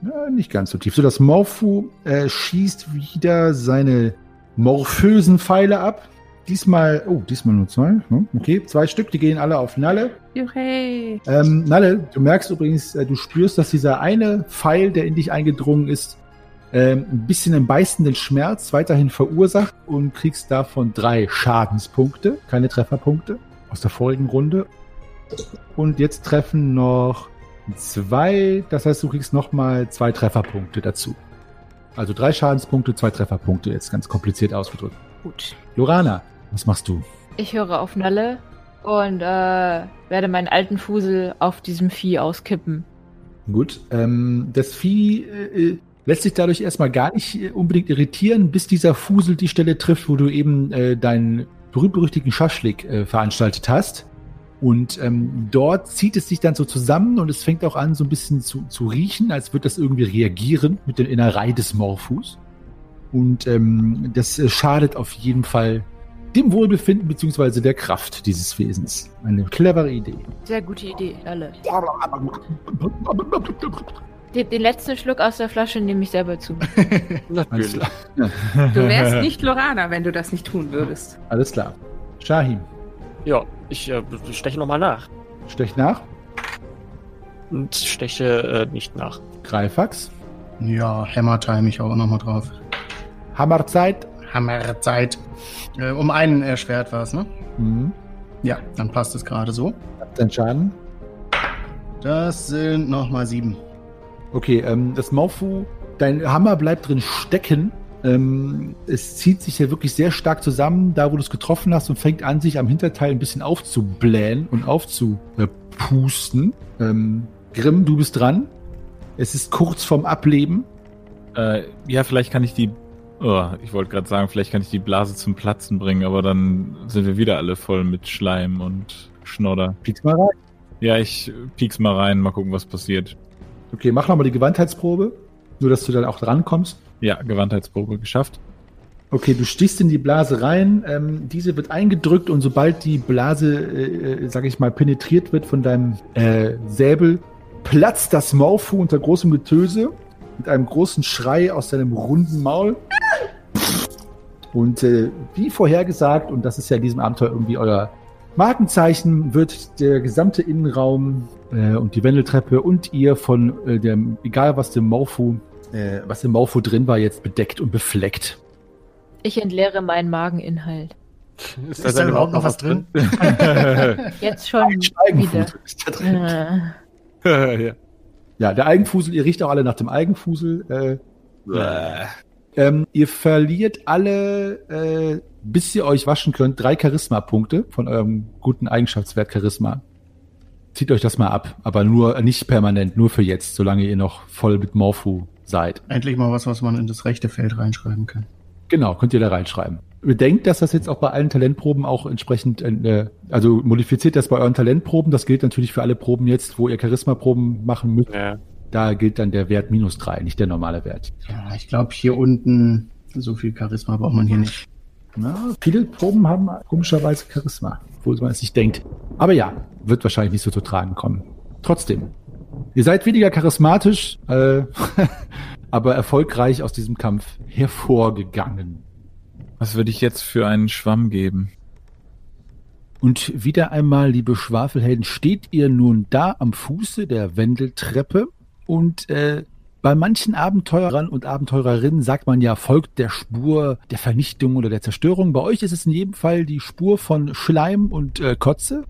Ja, nicht ganz so tief. So, das Morphu äh, schießt wieder seine morphösen Pfeile ab. Diesmal, oh, diesmal nur zwei. Hm, Okay, zwei Stück, die gehen alle auf Nalle. Ähm, Nalle, du merkst übrigens, äh, du spürst, dass dieser eine Pfeil, der in dich eingedrungen ist, ähm, ein bisschen einen beißenden Schmerz weiterhin verursacht und kriegst davon drei Schadenspunkte, keine Trefferpunkte aus der vorigen Runde. Und jetzt treffen noch zwei, das heißt, du kriegst nochmal zwei Trefferpunkte dazu. Also drei Schadenspunkte, zwei Trefferpunkte, jetzt ganz kompliziert ausgedrückt.
Gut.
Lorana, was machst du?
Ich höre auf Nalle und äh, werde meinen alten Fusel auf diesem Vieh auskippen.
Gut, ähm, das Vieh äh, äh, lässt sich dadurch erstmal gar nicht äh, unbedingt irritieren, bis dieser Fusel die Stelle trifft, wo du eben äh, deinen berühmt-berüchtigten Schaschlik äh, veranstaltet hast. Und ähm, dort zieht es sich dann so zusammen und es fängt auch an, so ein bisschen zu, zu riechen, als würde das irgendwie reagieren mit den Innerei des Morphus. Und ähm, das äh, schadet auf jeden Fall dem Wohlbefinden beziehungsweise der Kraft dieses Wesens. Eine clevere Idee.
Sehr gute Idee, Nalle. Den, den letzten Schluck aus der Flasche nehme ich selber zu.
Alles
Natürlich.
klar.
Du wärst nicht Lorana, wenn du das nicht tun würdest.
Alles klar. Shahim,
Ja, ich äh, steche nochmal nach.
stech nach.
Und steche äh, nicht nach.
Greifax.
Ja, Hammer time ich auch nochmal drauf.
Hammerzeit.
Hammerzeit. Äh, um einen erschwert war es, ne?
Mhm.
Ja, dann passt es gerade so.
Habt dein Schaden.
Das sind nochmal sieben.
Okay, ähm, das Morphu, dein Hammer bleibt drin stecken. Ähm, es zieht sich ja wirklich sehr stark zusammen, da wo du es getroffen hast und fängt an, sich am Hinterteil ein bisschen aufzublähen und aufzupusten. Ähm, Grimm, du bist dran. Es ist kurz vorm Ableben.
Äh, ja, vielleicht kann ich die. Oh, ich wollte gerade sagen, vielleicht kann ich die Blase zum Platzen bringen, aber dann sind wir wieder alle voll mit Schleim und Schnodder.
Piekst mal rein.
Ja, ich piek's mal rein, mal gucken, was passiert.
Okay, mach nochmal die Gewandheitsprobe, nur dass du dann auch drankommst.
Ja, Gewandheitsprobe geschafft.
Okay, du stichst in die Blase rein, ähm, diese wird eingedrückt und sobald die Blase, äh, äh, sag ich mal, penetriert wird von deinem äh, Säbel, platzt das Morphu unter großem Getöse mit einem großen Schrei aus seinem runden Maul. Und äh, wie vorhergesagt, und das ist ja in diesem Abenteuer irgendwie euer Markenzeichen, wird der gesamte Innenraum äh, und die Wendeltreppe und ihr von äh, dem, egal was dem Morphu, äh, was im Morphu drin war, jetzt bedeckt und befleckt.
Ich entleere meinen Mageninhalt.
Ist,
Ist da überhaupt noch was drin?
Jetzt schon wieder.
Ist da drin.
Ja.
Ja, der Eigenfusel, ihr riecht auch alle nach dem Eigenfusel. Äh, ähm, ihr verliert alle, äh, bis ihr euch waschen könnt, drei Charisma-Punkte von eurem guten Eigenschaftswert Charisma. Zieht euch das mal ab, aber nur nicht permanent, nur für jetzt, solange ihr noch voll mit Morphu seid.
Endlich mal was, was man in das rechte Feld reinschreiben kann.
Genau, könnt ihr da reinschreiben. Bedenkt, dass das jetzt auch bei allen Talentproben auch entsprechend, äh, also modifiziert das bei euren Talentproben. Das gilt natürlich für alle Proben jetzt, wo ihr Charisma-Proben machen müsst.
Ja.
Da gilt dann der Wert minus drei, nicht der normale Wert.
Ja, ich glaube, hier unten, so viel Charisma braucht man hier nicht.
Ja, viele Proben haben komischerweise Charisma, obwohl man es nicht denkt. Aber ja, wird wahrscheinlich nicht so zu tragen kommen. Trotzdem, ihr seid weniger charismatisch, äh, aber erfolgreich aus diesem Kampf hervorgegangen.
Was würde ich jetzt für einen Schwamm geben?
Und wieder einmal, liebe Schwafelhelden, steht ihr nun da am Fuße der Wendeltreppe und äh, bei manchen Abenteurern und Abenteurerinnen sagt man ja, folgt der Spur der Vernichtung oder der Zerstörung. Bei euch ist es in jedem Fall die Spur von Schleim und äh, Kotze.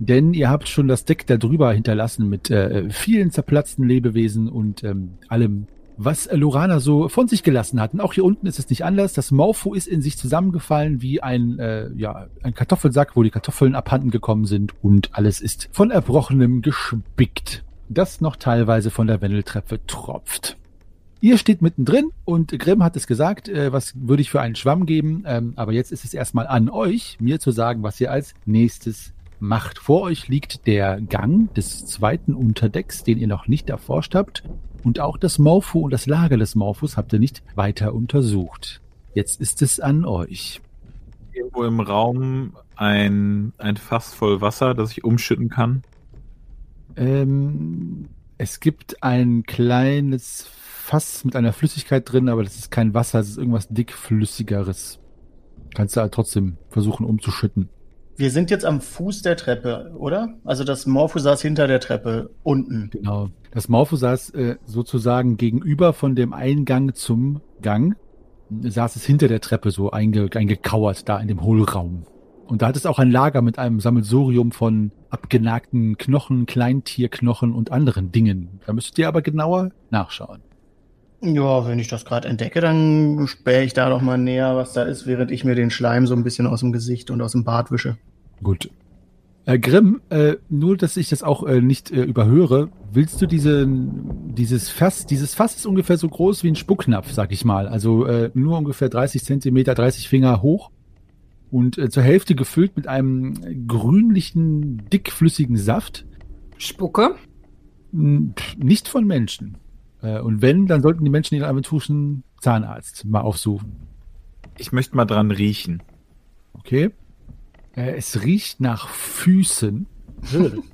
Denn ihr habt schon das Deck da drüber hinterlassen mit äh, vielen zerplatzten Lebewesen und ähm, allem, was Lorana so von sich gelassen hat. Und auch hier unten ist es nicht anders. Das Morpho ist in sich zusammengefallen wie ein, äh, ja, ein Kartoffelsack, wo die Kartoffeln abhanden gekommen sind und alles ist von Erbrochenem gespickt. Das noch teilweise von der Wendeltreppe tropft. Ihr steht mittendrin und Grimm hat es gesagt, äh, was würde ich für einen Schwamm geben, ähm, aber jetzt ist es erstmal an euch, mir zu sagen, was ihr als nächstes macht. Vor euch liegt der Gang des zweiten Unterdecks, den ihr noch nicht erforscht habt. Und auch das Morpho und das Lager des Morphos habt ihr nicht weiter untersucht. Jetzt ist es an euch.
Irgendwo im Raum ein, ein Fass voll Wasser, das ich umschütten kann.
Ähm, es gibt ein kleines Fass mit einer Flüssigkeit drin, aber das ist kein Wasser, es ist irgendwas dickflüssigeres. Kannst du halt trotzdem versuchen umzuschütten.
Wir sind jetzt am Fuß der Treppe, oder? Also das Morpho saß hinter der Treppe, unten.
Genau. Das Morpho saß äh, sozusagen gegenüber von dem Eingang zum Gang. Saß es hinter der Treppe so einge eingekauert, da in dem Hohlraum. Und da hat es auch ein Lager mit einem Sammelsurium von abgenagten Knochen, Kleintierknochen und anderen Dingen. Da müsstet ihr aber genauer nachschauen.
Ja, wenn ich das gerade entdecke, dann spähe ich da doch mal näher, was da ist, während ich mir den Schleim so ein bisschen aus dem Gesicht und aus dem Bart wische.
Gut. Äh, Grimm, äh, nur dass ich das auch äh, nicht äh, überhöre, willst du diese, dieses Fass, dieses Fass ist ungefähr so groß wie ein Spucknapf, sag ich mal. Also äh, nur ungefähr 30 Zentimeter, 30 Finger hoch und äh, zur Hälfte gefüllt mit einem grünlichen, dickflüssigen Saft.
Spucke?
Nicht von Menschen. Äh, und wenn, dann sollten die Menschen ihren aventurischen Zahnarzt mal aufsuchen.
Ich möchte mal dran riechen.
Okay? Äh, es riecht nach Füßen.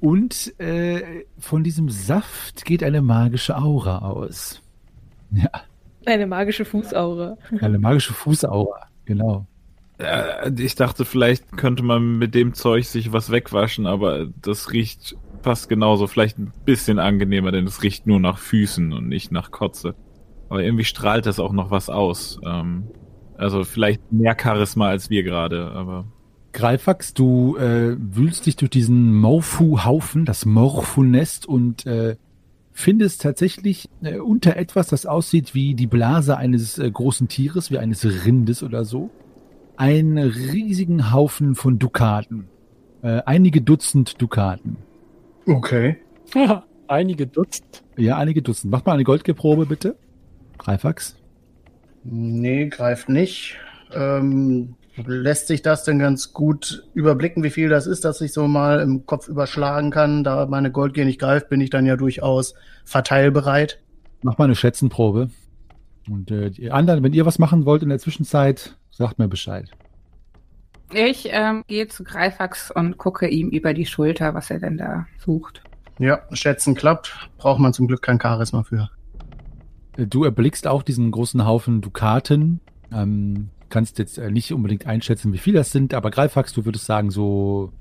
Und äh, von diesem Saft geht eine magische Aura aus. Ja,
Eine magische Fußaura.
eine magische Fußaura. Genau.
Äh, ich dachte, vielleicht könnte man mit dem Zeug sich was wegwaschen, aber das riecht fast genauso. Vielleicht ein bisschen angenehmer, denn es riecht nur nach Füßen und nicht nach Kotze. Aber irgendwie strahlt das auch noch was aus. Ähm, also vielleicht mehr Charisma als wir gerade, aber
Greifax, du äh, wühlst dich durch diesen Morphu-Haufen, das Morphu-Nest und äh, findest tatsächlich äh, unter etwas, das aussieht wie die Blase eines äh, großen Tieres, wie eines Rindes oder so, einen riesigen Haufen von Dukaten. Äh, einige Dutzend Dukaten.
Okay.
Einige Dutzend.
Ja, einige Dutzend. Mach mal eine Goldgeprobe, bitte. Greifax.
Nee, greift nicht. Ähm, lässt sich das denn ganz gut überblicken, wie viel das ist, dass ich so mal im Kopf überschlagen kann? Da meine Goldgier nicht greift, bin ich dann ja durchaus verteilbereit.
Mach mal eine Schätzenprobe. Und äh, die anderen, wenn ihr was machen wollt in der Zwischenzeit, sagt mir Bescheid.
Ich ähm, gehe zu Greifax und gucke ihm über die Schulter, was er denn da sucht.
Ja, schätzen klappt. Braucht man zum Glück kein Charisma für.
Äh, Du erblickst auch diesen großen Haufen Dukaten. Ähm, kannst jetzt äh, nicht unbedingt einschätzen, wie viel das sind, aber Greifax, du würdest sagen, so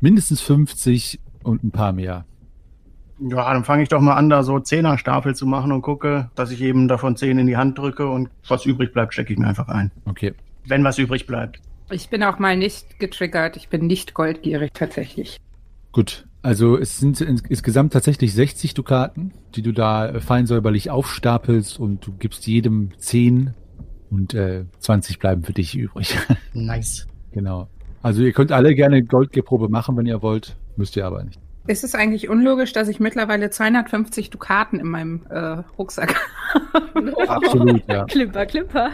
mindestens 50 und ein paar mehr.
Ja, dann fange ich doch mal an, da so Zehnerstapel zu machen und gucke, dass ich eben davon zehn in die Hand drücke und was übrig bleibt, stecke ich mir einfach ein.
Okay.
Wenn was übrig bleibt.
Ich bin auch mal nicht getriggert. Ich bin nicht goldgierig tatsächlich.
Gut. Also es sind ins- insgesamt tatsächlich 60 Dukaten, die du da äh, fein säuberlich aufstapelst und du gibst jedem 10 und äh, 20 bleiben für dich übrig.
Nice.
genau. Also ihr könnt alle gerne Goldgeprobe machen, wenn ihr wollt, müsst ihr aber nicht.
Ist es eigentlich unlogisch, dass ich mittlerweile 250 Dukaten in meinem äh, Rucksack habe?
Absolut, ja.
Klimper, klimper.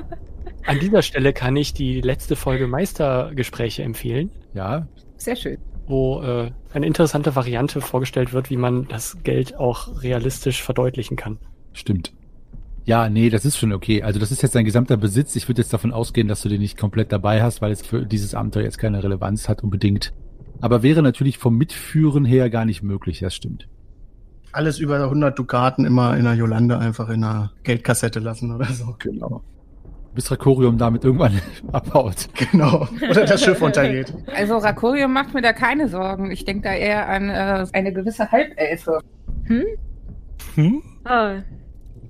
An dieser Stelle kann ich die letzte Folge Meistergespräche empfehlen,
Ja,
Sehr schön.
wo äh, eine interessante Variante vorgestellt wird, wie man das Geld auch realistisch verdeutlichen kann.
Stimmt. Ja, nee, das ist schon okay. Also das ist jetzt dein gesamter Besitz. Ich würde jetzt davon ausgehen, dass du den nicht komplett dabei hast, weil es für dieses Abenteuer jetzt keine Relevanz hat unbedingt. Aber wäre natürlich vom Mitführen her gar nicht möglich, das stimmt.
Alles über 100 Dukaten immer in der Jolande einfach in einer Geldkassette lassen oder so.
Genau. Bis Rakorium damit irgendwann abhaut.
Genau. Oder das Schiff untergeht.
Also Rakorium macht mir da keine Sorgen. Ich denke da eher an äh, eine gewisse Halbelfe.
Hm?
Hm?
Ah.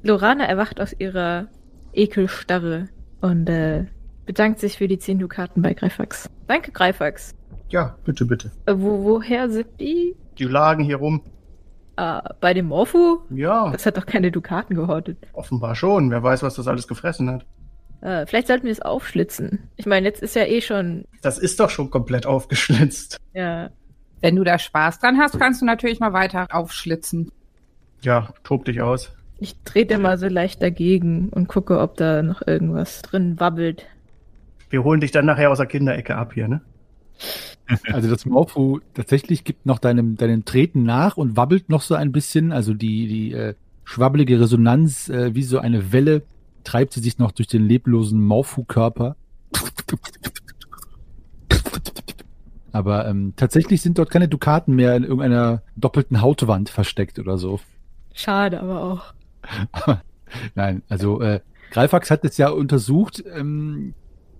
Lorana erwacht aus ihrer Ekelstarre und äh, bedankt sich für die 10 Dukaten bei Greifax. Danke, Greifax.
Ja, bitte, bitte.
Äh, wo, woher sind die?
Die lagen hier rum.
Äh, bei dem Morphu?
Ja,
Das hat doch keine Dukaten gehortet.
offenbar schon. Wer weiß, was das alles gefressen hat.
Äh, vielleicht sollten wir es aufschlitzen. Ich meine, jetzt ist ja eh schon,
Das ist doch schon komplett aufgeschlitzt.
ja.
Wenn du da Spaß dran hast, kannst du natürlich mal weiter aufschlitzen.
Ja, tob dich aus.
Ich trete mal so leicht dagegen und gucke, ob da noch irgendwas drin wabbelt.
Wir holen dich dann nachher aus der Kinderecke ab hier, ne?
Also das Morphu tatsächlich gibt noch deinem, deinem Treten nach und wabbelt noch so ein bisschen. Also die, die äh, schwabbelige Resonanz, äh, wie so eine Welle, treibt sie sich noch durch den leblosen Morphu-Körper. Aber ähm, tatsächlich sind dort keine Dukaten mehr in irgendeiner doppelten Hautwand versteckt oder so.
Schade, aber auch.
Nein, also äh, Greifax hat es ja untersucht. Ähm,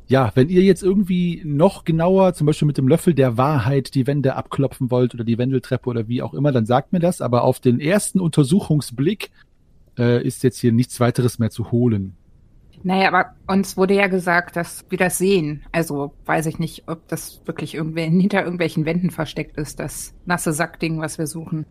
ja, wenn ihr jetzt irgendwie noch genauer, zum Beispiel mit dem Löffel der Wahrheit, die Wände abklopfen wollt oder die Wendeltreppe oder wie auch immer, dann sagt mir das. Aber auf den ersten Untersuchungsblick äh, ist jetzt hier nichts weiteres mehr zu holen.
Naja, aber uns wurde ja gesagt, dass wir das sehen. Also weiß ich nicht, ob das wirklich irgendwer hinter irgendwelchen Wänden versteckt ist, das nasse Sackding, was wir suchen.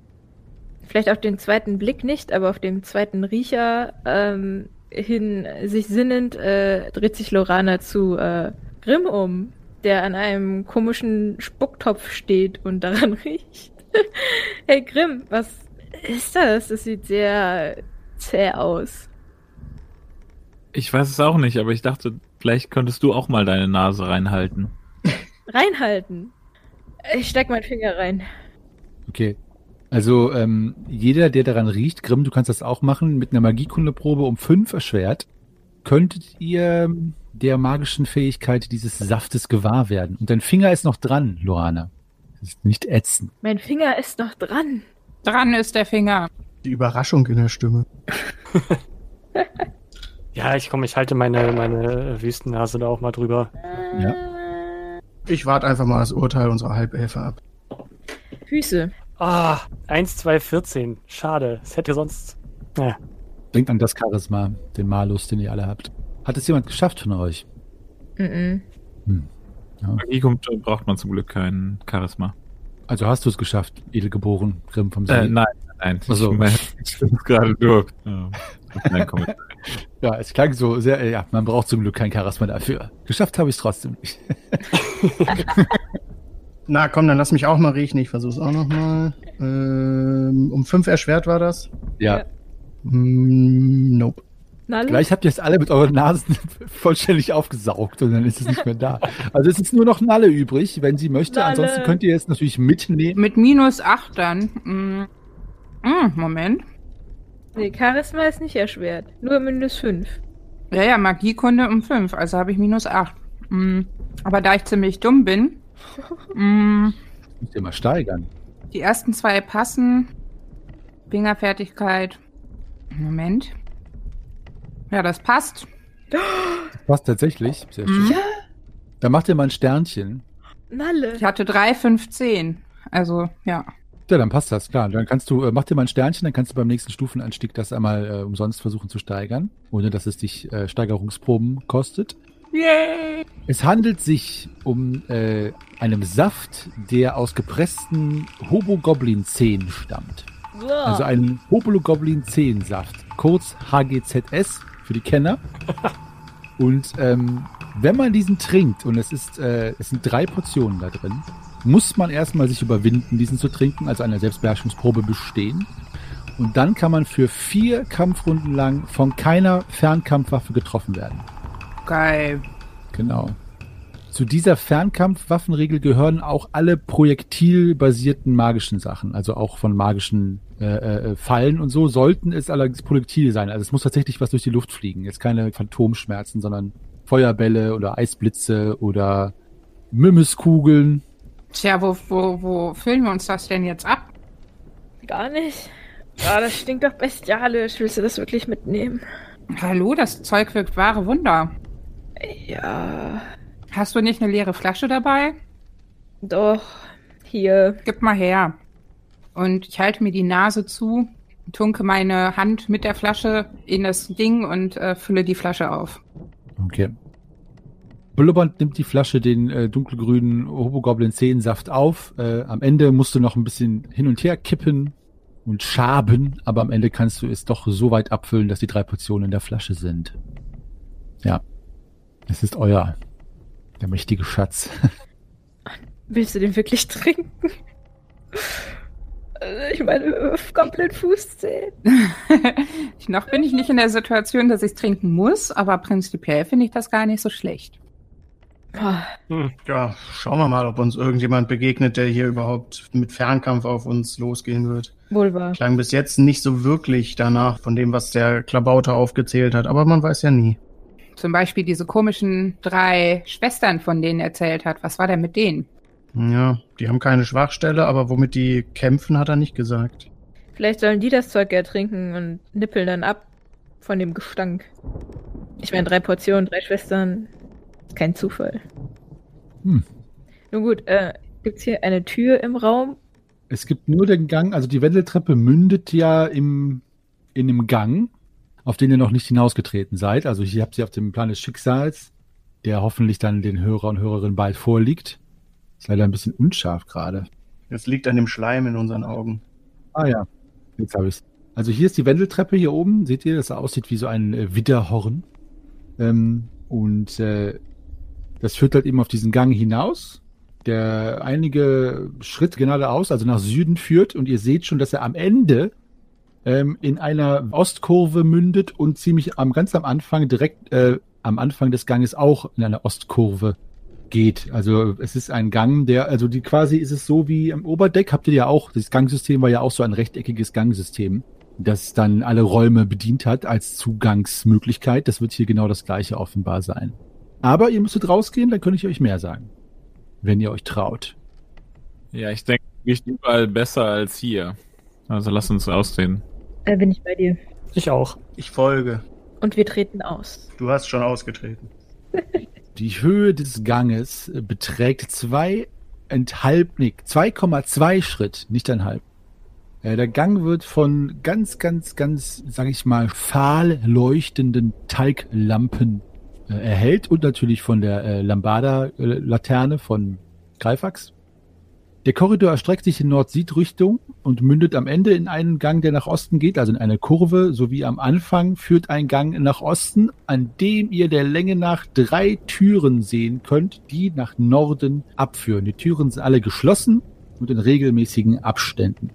Vielleicht auf den zweiten Blick nicht, aber auf dem zweiten Riecher ähm, hin sich sinnend äh, dreht sich Lorana zu äh, Grimm um, der an einem komischen Spucktopf steht und daran riecht. hey Grimm, was ist das? Das sieht sehr zäh aus.
Ich weiß es auch nicht, aber ich dachte, vielleicht könntest du auch mal deine Nase reinhalten.
Reinhalten. Ich steck meinen Finger rein.
Okay. Also ähm, jeder, der daran riecht, Grimm, du kannst das auch machen, mit einer Magiekundeprobe um fünf erschwert, könntet ihr der magischen Fähigkeit dieses Saftes gewahr werden. Und dein Finger ist noch dran, Lorana. Das ist nicht ätzend.
Mein Finger ist noch dran.
Dran ist der Finger.
Die Überraschung in der Stimme.
Ja, ich komme, ich halte meine, meine Wüstennase da auch mal drüber.
Ja.
Ich warte einfach mal das Urteil unserer Halbelfe ab.
Füße.
Ah, 1, 2, 14. Schade. Es hätte sonst. Ja.
Denkt an das Charisma, den Malus, den ihr alle habt. Hat es jemand geschafft von euch?
Mhm.
Magie kommt, braucht man zum Glück kein Charisma.
Also hast du es geschafft, edelgeboren, Grimm vom See.
Äh, nein, nein.
Ach so.
Ich bin gerade durch. Ja. Nein, komm.
Ja, es klang so sehr, äh, ja, man braucht zum Glück kein Charisma dafür. Geschafft habe ich es trotzdem nicht.
Na komm, dann lass mich auch mal riechen. Ich versuch's auch noch mal. Ähm, um fünf erschwert war das?
Ja,
Mm, nope.
Nalle?
gleich habt ihr es alle mit euren Nasen vollständig aufgesaugt und dann ist es nicht mehr da. Also es ist nur noch Nalle übrig, wenn sie möchte.
Nalle.
Ansonsten könnt ihr es natürlich mitnehmen.
Mit minus 8 dann. Mm. Mm, Moment.
Nee, Charisma ist nicht erschwert. Nur minus 5.
Ja, ja, Magiekunde um 5, also habe ich minus 8. Mm. Aber da ich ziemlich dumm bin, mm,
Müsst ihr mal steigern.
die ersten zwei passen. Fingerfertigkeit. Moment. Ja, das passt.
Was tatsächlich? Sehr schön.
Mhm.
Da macht ihr mal ein Sternchen.
Nalle.
Ich hatte 3, 5, 10. Also, ja.
Ja, dann passt das, klar. Dann kannst du, äh, mach dir mal ein Sternchen, dann kannst du beim nächsten Stufenanstieg das einmal äh, umsonst versuchen zu steigern, ohne dass es dich äh, Steigerungsproben kostet.
Yay!
Es handelt sich um äh, einem Saft, der aus gepressten Hobogoblin-Zehen stammt. Also ein Hobogoblin-Zehensaft, kurz HGZS für die Kenner. Und ähm, wenn man diesen trinkt, und es ist, äh, es sind drei Portionen da drin, muss man erstmal sich überwinden, diesen zu trinken, also eine Selbstbeherrschungsprobe bestehen. Und dann kann man für vier Kampfrunden lang von keiner Fernkampfwaffe getroffen werden.
Geil.
Genau. Zu dieser Fernkampfwaffenregel gehören auch alle projektilbasierten magischen Sachen, also auch von magischen äh, äh, Fallen und so, sollten es allerdings Projektile sein. Also es muss tatsächlich was durch die Luft fliegen. Jetzt keine Phantomschmerzen, sondern Feuerbälle oder Eisblitze oder Mimmiskugeln.
Tja, wo, wo, wo füllen wir uns das denn jetzt ab?
Gar nicht. Ja, das stinkt doch bestialisch. Willst du das wirklich mitnehmen?
Hallo, das Zeug wirkt wahre Wunder.
Ja,
Hast du nicht eine leere Flasche dabei?
doch. Hier.
Gib mal her. Und ich halte mir die Nase zu, tunke meine Hand mit der Flasche in das Ding und äh, fülle die Flasche auf.
Okay. Blubbernd nimmt die Flasche den äh, dunkelgrünen Hobogoblin Zehensaft auf. Äh, am Ende musst du noch ein bisschen hin und her kippen und schaben, aber am Ende kannst du es doch so weit abfüllen, dass die drei Portionen in der Flasche sind. Ja. Es ist euer. Der mächtige Schatz.
Willst du den wirklich trinken? Also ich meine, komplett Fußzehen.
Noch bin ich nicht in der Situation, dass ich trinken muss, aber prinzipiell finde ich das gar nicht so schlecht.
Boah,
Hm.
Ja, schauen wir mal, ob uns irgendjemand begegnet, der hier überhaupt mit Fernkampf auf uns losgehen wird.
wohl wahr.
Klang bis jetzt nicht so wirklich danach von dem, was der Klabauter aufgezählt hat, aber man weiß ja nie.
Zum Beispiel diese komischen drei Schwestern, von denen er erzählt hat. Was war denn mit denen?
Ja, die haben keine Schwachstelle, aber womit die kämpfen, hat er nicht gesagt.
Vielleicht sollen die das Zeug ja trinken und nippeln dann ab von dem Gestank. Ich meine, drei Portionen, drei Schwestern. Kein Zufall.
Hm.
Nun gut, äh, gibt's hier eine Tür im Raum?
Es gibt nur den Gang, also die Wendeltreppe mündet ja im, in einem Gang, auf den ihr noch nicht hinausgetreten seid. Also hier habt ihr auf dem Plan des Schicksals, der hoffentlich dann den Hörer und Hörerinnen bald vorliegt. Ist leider ein bisschen unscharf gerade.
Es liegt an dem Schleim in unseren Augen.
Ah ja, jetzt habe ich's. Also hier ist die Wendeltreppe hier oben. Seht ihr, das aussieht wie so ein äh, Widderhorn. Ähm, und äh, das führt halt eben auf diesen Gang hinaus, der einige Schritte geradeaus, also nach Süden führt. Und ihr seht schon, dass er am Ende ähm, in einer Ostkurve mündet und ziemlich am ganz am Anfang, direkt äh, am Anfang des Ganges auch in einer Ostkurve geht. Also es ist ein Gang, der, also die quasi ist es so wie im Oberdeck, habt ihr ja auch, das Gangsystem war ja auch so ein rechteckiges Gangsystem, das dann alle Räume bedient hat als Zugangsmöglichkeit. Das wird hier genau das gleiche offenbar sein. Aber ihr müsstet rausgehen, dann könnte ich euch mehr sagen. Wenn ihr euch traut.
Ja, ich denke, riecht überall besser als hier. Also lass uns aussehen.
Äh, bin ich bei dir.
Ich auch.
Ich folge.
Und wir treten aus.
Du hast schon ausgetreten.
Die Höhe des Ganges äh, beträgt zweieinhalb, nee, 2,2 Schritt, nicht ein halb. Äh, Der Gang wird von ganz, ganz, ganz, sag ich mal, fahl leuchtenden Talglampen äh, erhellt und natürlich von der äh, Lambada-Laterne von Greifax. Der Korridor erstreckt sich in Nord-Süd-Richtung und mündet am Ende in einen Gang, der nach Osten geht, also in eine Kurve, sowie am Anfang führt ein Gang nach Osten, an dem ihr der Länge nach drei Türen sehen könnt, die nach Norden abführen. Die Türen sind alle geschlossen und in regelmäßigen Abständen.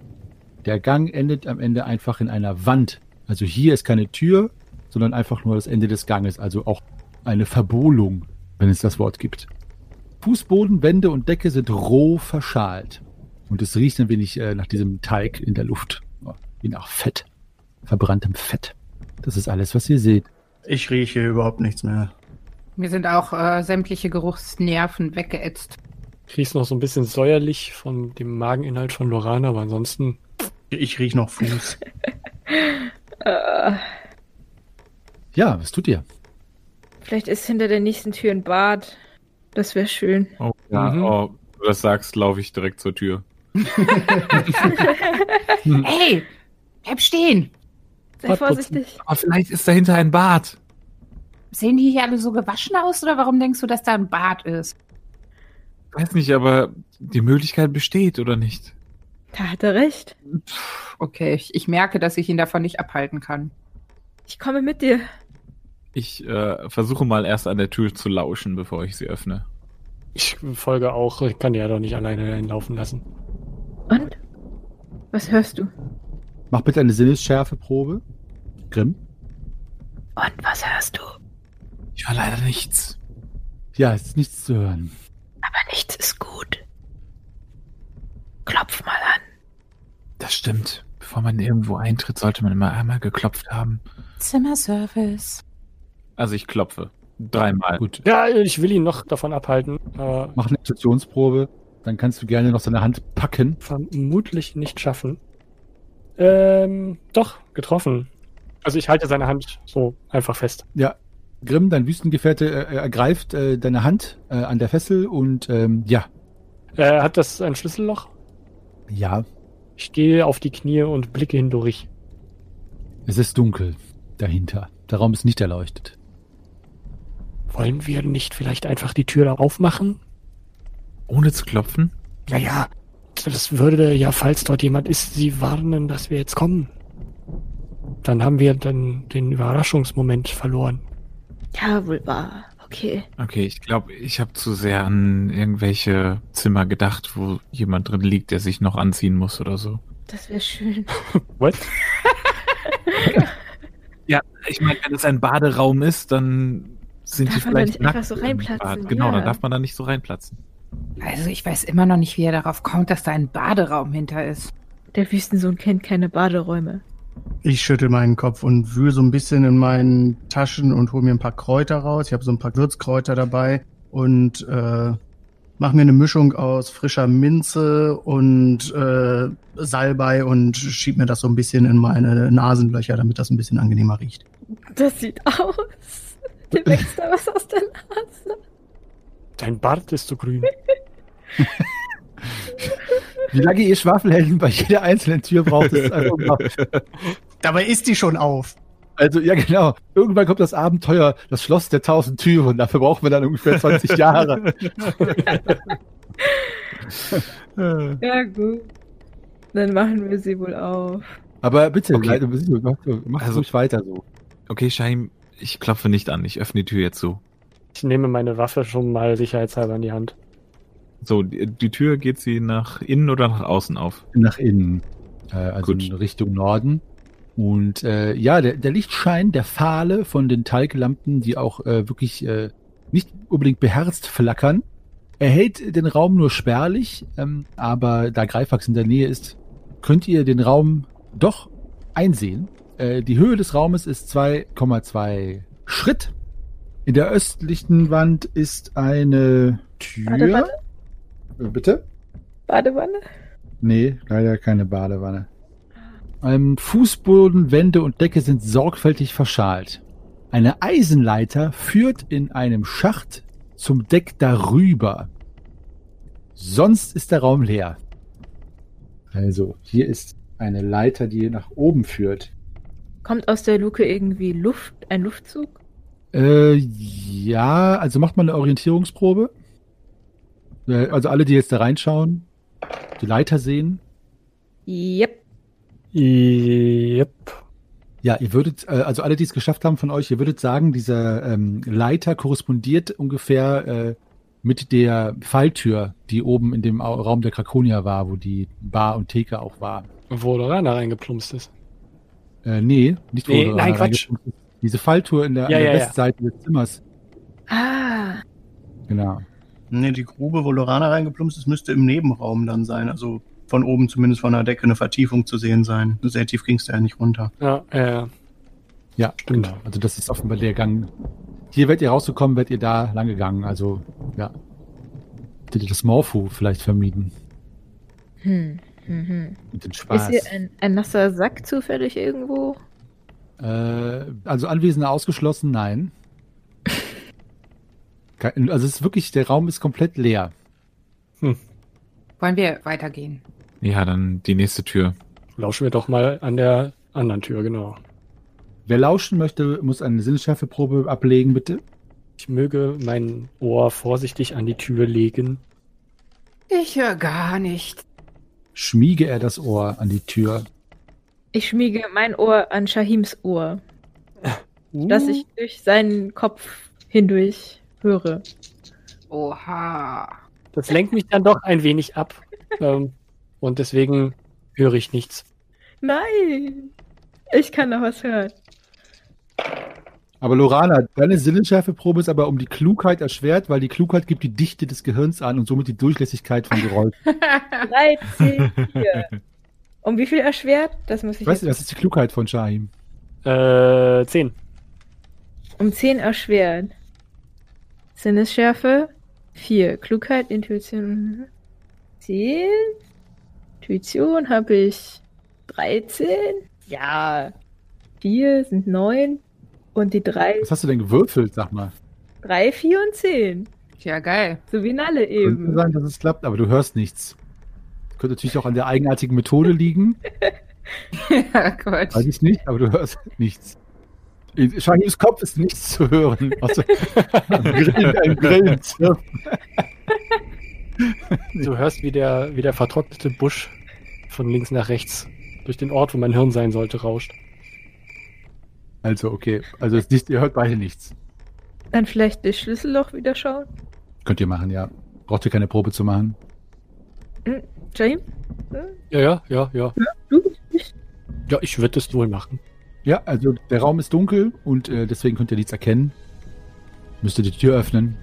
Der Gang endet am Ende einfach in einer Wand. Also hier ist keine Tür, sondern einfach nur das Ende des Ganges, also auch eine Verbolung, wenn es das Wort gibt. Fußboden, Wände und Decke sind roh verschalt. Und es riecht ein wenig äh, nach diesem Teig in der Luft. Wie nach Fett. Verbranntem Fett. Das ist alles, was ihr seht.
Ich rieche überhaupt nichts mehr.
Mir sind auch äh, sämtliche Geruchsnerven weggeätzt.
Ich riech's noch so ein bisschen säuerlich von dem Mageninhalt von Lorana, aber ansonsten
Ich rieche noch Fuß.
Ja, was tut ihr?
vielleicht ist hinter der nächsten Tür ein Bad. Das wäre schön.
Oh, ja,
Mhm.
oh, du das sagst, laufe ich direkt zur Tür.
Hey, bleib stehen!
Sei
Bad
vorsichtig.
Aber vielleicht ist dahinter ein Bad.
Sehen die hier alle so gewaschen aus oder warum denkst du, dass da ein Bad ist?
Weiß nicht, aber die Möglichkeit besteht, oder nicht?
Da hat er recht.
Okay, ich, ich merke, dass ich ihn davon nicht abhalten kann.
Ich komme mit dir.
Ich äh, versuche mal erst an der Tür zu lauschen, bevor ich sie öffne.
ich folge auch. Ich kann die ja doch nicht alleine hinlaufen lassen.
Und? Was hörst du?
Mach bitte eine Sinnesschärfeprobe. Grimm.
Und was hörst du?
Ich höre leider nichts.
Ja, es ist nichts zu hören.
Aber nichts ist gut. Klopf mal an.
Das stimmt. Bevor man irgendwo eintritt, sollte man immer einmal geklopft haben.
Zimmerservice.
Also ich klopfe. Dreimal.
Gut.
Ja, ich will ihn noch davon abhalten. Aber
Mach eine Intuitionsprobe. Dann kannst du gerne noch seine Hand packen.
vermutlich nicht schaffen. Ähm, doch, getroffen. Also ich halte seine Hand so einfach fest.
Ja, Grimm, dein Wüstengefährte, äh, ergreift äh, deine Hand äh, an der Fessel und ähm, ja,
Äh, hat das ein Schlüsselloch?
ja,
Ich gehe auf die Knie und blicke hindurch.
es ist dunkel dahinter. Der Raum ist nicht erleuchtet.
Wollen wir nicht vielleicht einfach die Tür da aufmachen?
Ohne zu klopfen?
Ja, ja. Das würde ja, falls dort jemand ist, sie warnen, dass wir jetzt kommen. Dann haben wir dann den Überraschungsmoment verloren.
Ja, wohl wahr. Okay.
Okay, ich glaube, ich habe zu sehr an irgendwelche Zimmer gedacht, wo jemand drin liegt, der sich noch anziehen muss oder so.
Das wäre schön.
What?
Ja, ich meine, wenn es ein Baderaum ist, dann sind
Darf
die
man da
vielleicht
nicht einfach
nackt
so reinplatzen,
Bad. Genau,
ja.
dann darf man da nicht so reinplatzen.
Also ich weiß immer noch nicht, wie er darauf kommt, dass da ein Baderaum hinter ist.
Der Wüstensohn kennt keine Baderäume.
Ich schüttel meinen Kopf und wühle so ein bisschen in meinen Taschen und hole mir ein paar Kräuter raus. Ich habe so ein paar Würzkräuter dabei und äh, mache mir eine Mischung aus frischer Minze und äh, Salbei und schieb mir das so ein bisschen in meine Nasenlöcher, damit das ein bisschen angenehmer riecht.
Das sieht aus. Dir wächst da was aus der Nase.
Dein Bart ist so grün.
Wie lange ihr Schwafelhelden bei jeder einzelnen Tür braucht, ist einfach unglaublich.
Dabei ist die schon auf.
Also, ja, genau. Irgendwann kommt das Abenteuer, das Schloss der tausend Türen. Dafür brauchen wir dann ungefähr 20 Jahre.
Ja, gut. Dann machen wir sie wohl auf.
Aber bitte,
Okay.
Leute, mach, mach
Also-
ruhig weiter so.
Okay, Shaim, ich klopfe nicht an. Ich öffne die Tür jetzt so.
Ich nehme meine Waffe schon mal sicherheitshalber in die Hand.
So, die, die Tür geht sie nach innen oder nach außen auf?
Nach innen. Äh, also
Gut.
in Richtung Norden. Und äh, ja, der, der Lichtschein, der Fahle von den Talglampen, die auch äh, wirklich äh, nicht unbedingt beherzt flackern, erhält den Raum nur spärlich, ähm, aber da Greifax in der Nähe ist, könnt ihr den Raum doch einsehen. Äh, die Höhe des Raumes ist 2,2 Schritt. In der östlichen Wand ist eine Tür.
Badewanne?
Äh, Bitte?
Badewanne?
Nee, leider keine Badewanne. Ähm, Fußboden, Wände und Decke sind sorgfältig verschalt. Eine Eisenleiter führt in einem Schacht zum Deck darüber. Sonst ist der Raum leer. Also, hier ist eine Leiter, die nach oben führt.
Kommt aus der Luke irgendwie Luft, ein Luftzug?
Äh, ja, also macht mal eine Orientierungsprobe. Äh, also alle, die jetzt da reinschauen, die Leiter sehen.
Yep.
Yep.
Ja, ihr würdet, äh, also alle, die es geschafft haben von euch, ihr würdet sagen, dieser ähm, Leiter korrespondiert ungefähr äh, mit der Falltür, die oben in dem Au- Raum der Krakonia war, wo die Bar und Theke auch war.
Wo Lorana reingeplumpst ist.
Äh, nee, nicht wo
Nee, nein, Quatsch.
Diese Falltür in der,
Ja,
an der
ja, ja.
Westseite des Zimmers.
Ah.
Genau.
Ne, die Grube, wo Lorana reingeplumpst ist, müsste im Nebenraum dann sein. Also von oben zumindest von der Decke eine Vertiefung zu sehen sein. Sehr tief ging es da ja nicht runter.
Ja, äh,
Ja,
Stimmt.
genau. Also das ist offenbar der Gang. Hier werdet ihr rausgekommen, werdet ihr da lang gegangen. Also, ja. Hättet ihr das Morpho vielleicht vermieden.
Hm. Hm, hm.
Mit dem Spaß.
Ist hier ein, ein nasser Sack zufällig irgendwo?
Äh, also Anwesende ausgeschlossen, nein. Also es ist wirklich, der Raum ist komplett leer.
Wollen wir weitergehen?
Ja, dann die nächste Tür.
lauschen wir doch mal an der anderen Tür, genau.
Wer lauschen möchte, muss eine Sinnesschärfeprobe ablegen, bitte.
Ich möge mein Ohr vorsichtig an die Tür legen.
Ich höre gar nicht.
Schmiege er das Ohr an die Tür.
Ich schmiege mein Ohr an Shahims Ohr, dass ich durch seinen Kopf hindurch höre.
Oha.
Das lenkt mich dann doch ein wenig ab. ähm, und deswegen höre ich nichts.
Nein! Ich kann noch was hören.
Aber Lorana, deine Sinnesschärfeprobe ist aber um die Klugheit erschwert, weil die Klugheit gibt die Dichte des Gehirns an und somit die Durchlässigkeit von Geräusch.
13, 4. Um wie viel erschwert? Das muss ich
Ich weiß
jetzt.
nicht, was ist die Klugheit von Shahim?
Äh, zehn.
Um 10 erschwert. Sinnesschärfe 4. Klugheit, Intuition 10. Intuition habe ich 13. Ja. 4 sind 9. Und die 3,
Was hast du denn gewürfelt, sag mal?
3, 4 und 10.
Ja, geil.
So wie Nalle
Könnte
eben.
sein, dass es klappt, aber du hörst nichts. Könnte natürlich auch an der eigenartigen Methode liegen.
ja, Quatsch.
Weiß ich nicht, aber du hörst nichts. In Shahims Kopf ist nichts zu hören. Außer ein Grillen, ein Grillen.
Du hörst, wie der, wie der vertrocknete Busch von links nach rechts durch den Ort, wo mein Hirn sein sollte, rauscht.
Also, okay. Also, es ist nicht, ihr hört beide nichts.
Dann vielleicht das Schlüsselloch wieder schauen.
Könnt ihr machen, ja. Braucht ihr keine Probe zu machen.
Hm, James?
Ja, ja, ja, ja. Ja, ich würde es wohl machen.
Ja, also der Raum ist dunkel und äh, deswegen könnt ihr nichts erkennen. Müsst ihr die Tür öffnen.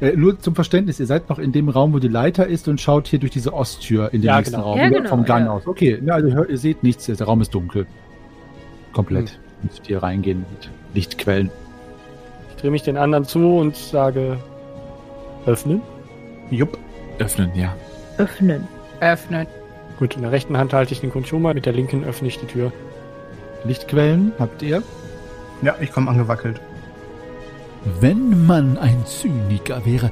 Äh, nur zum Verständnis, ihr seid noch in dem Raum, wo die Leiter ist und schaut hier durch diese Osttür in den
Ja,
nächsten
genau.
Raum
Ja, genau,
vom Gang
ja.
aus. Okay, ja, also hört, ihr seht nichts, der Raum ist dunkel. Komplett. Müsst ihr reingehen mit Lichtquellen.
Ich drehe mich den anderen zu und sage, öffnen.
Jupp.
Öffnen, ja.
Öffnen.
Öffnet.
Gut, in der rechten Hand halte ich den Konchoma, mit der linken öffne ich die Tür.
Lichtquellen habt ihr.
Ja, ich komme angewackelt.
Wenn man ein Zyniker wäre,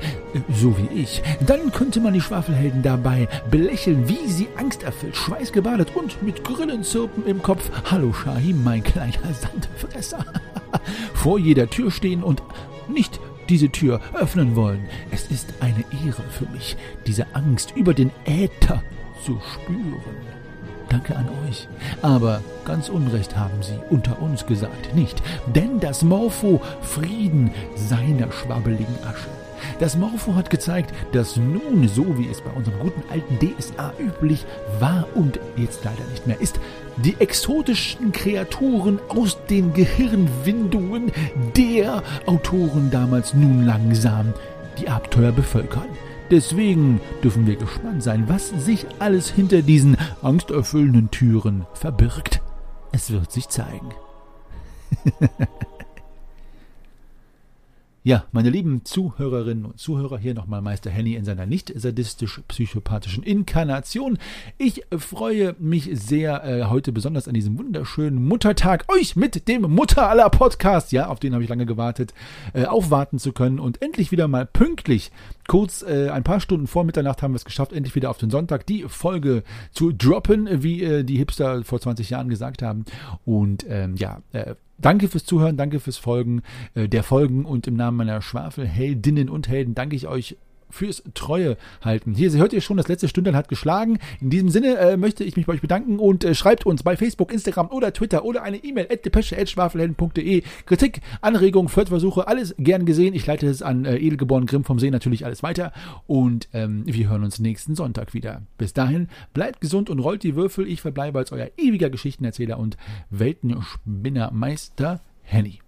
so wie ich, dann könnte man die Schwafelhelden dabei belächeln, wie sie angsterfüllt, schweißgebadet und mit Grillenzirpen im Kopf, Hallo Shahim, mein kleiner Sandfresser, vor jeder Tür stehen und nicht diese Tür öffnen wollen. Es ist eine Ehre für mich, diese Angst über den Äther zu spüren. Danke an euch. Aber ganz Unrecht haben sie unter uns gesagt, nicht? Denn das Morpho Frieden seiner schwabbeligen Asche. Das Morpho hat gezeigt, dass nun, so wie es bei unserem guten alten DSA üblich war und jetzt leider nicht mehr ist, die exotischen Kreaturen aus den Gehirnwindungen der Autoren damals nun langsam die Abenteuer bevölkern. Deswegen dürfen wir gespannt sein, was sich alles hinter diesen angsterfüllenden Türen verbirgt. Es wird sich zeigen. Ja, meine lieben Zuhörerinnen und Zuhörer, hier nochmal Meister Henny in seiner nicht sadistisch-psychopathischen Inkarnation. Ich freue mich sehr äh, heute besonders an diesem wunderschönen Muttertag, euch mit dem Mutter aller Podcast, ja, auf den habe ich lange gewartet, äh, aufwarten zu können und endlich wieder mal pünktlich, kurz äh, ein paar Stunden vor Mitternacht haben wir es geschafft, endlich wieder auf den Sonntag die Folge zu droppen, wie äh, die Hipster vor 20 Jahren gesagt haben. Und ähm, ja, äh, Danke fürs Zuhören, danke fürs Folgen äh, der Folgen und im Namen meiner Schwafelheldinnen und Helden danke ich euch fürs Treue halten. Hier hört ihr schon, das letzte Stündchen hat geschlagen. In diesem Sinne äh, möchte ich mich bei euch bedanken und äh, schreibt uns bei Facebook, Instagram oder Twitter oder eine E-Mail at depesche.schwafelhelden.de. Kritik, Anregungen, Flirtversuche, alles gern gesehen. Ich leite es an äh, Edelgeboren Grimm vom See natürlich alles weiter und ähm, wir hören uns nächsten Sonntag wieder. Bis dahin, bleibt gesund und rollt die Würfel. Ich verbleibe als euer ewiger Geschichtenerzähler und Weltenspinnermeister Henny.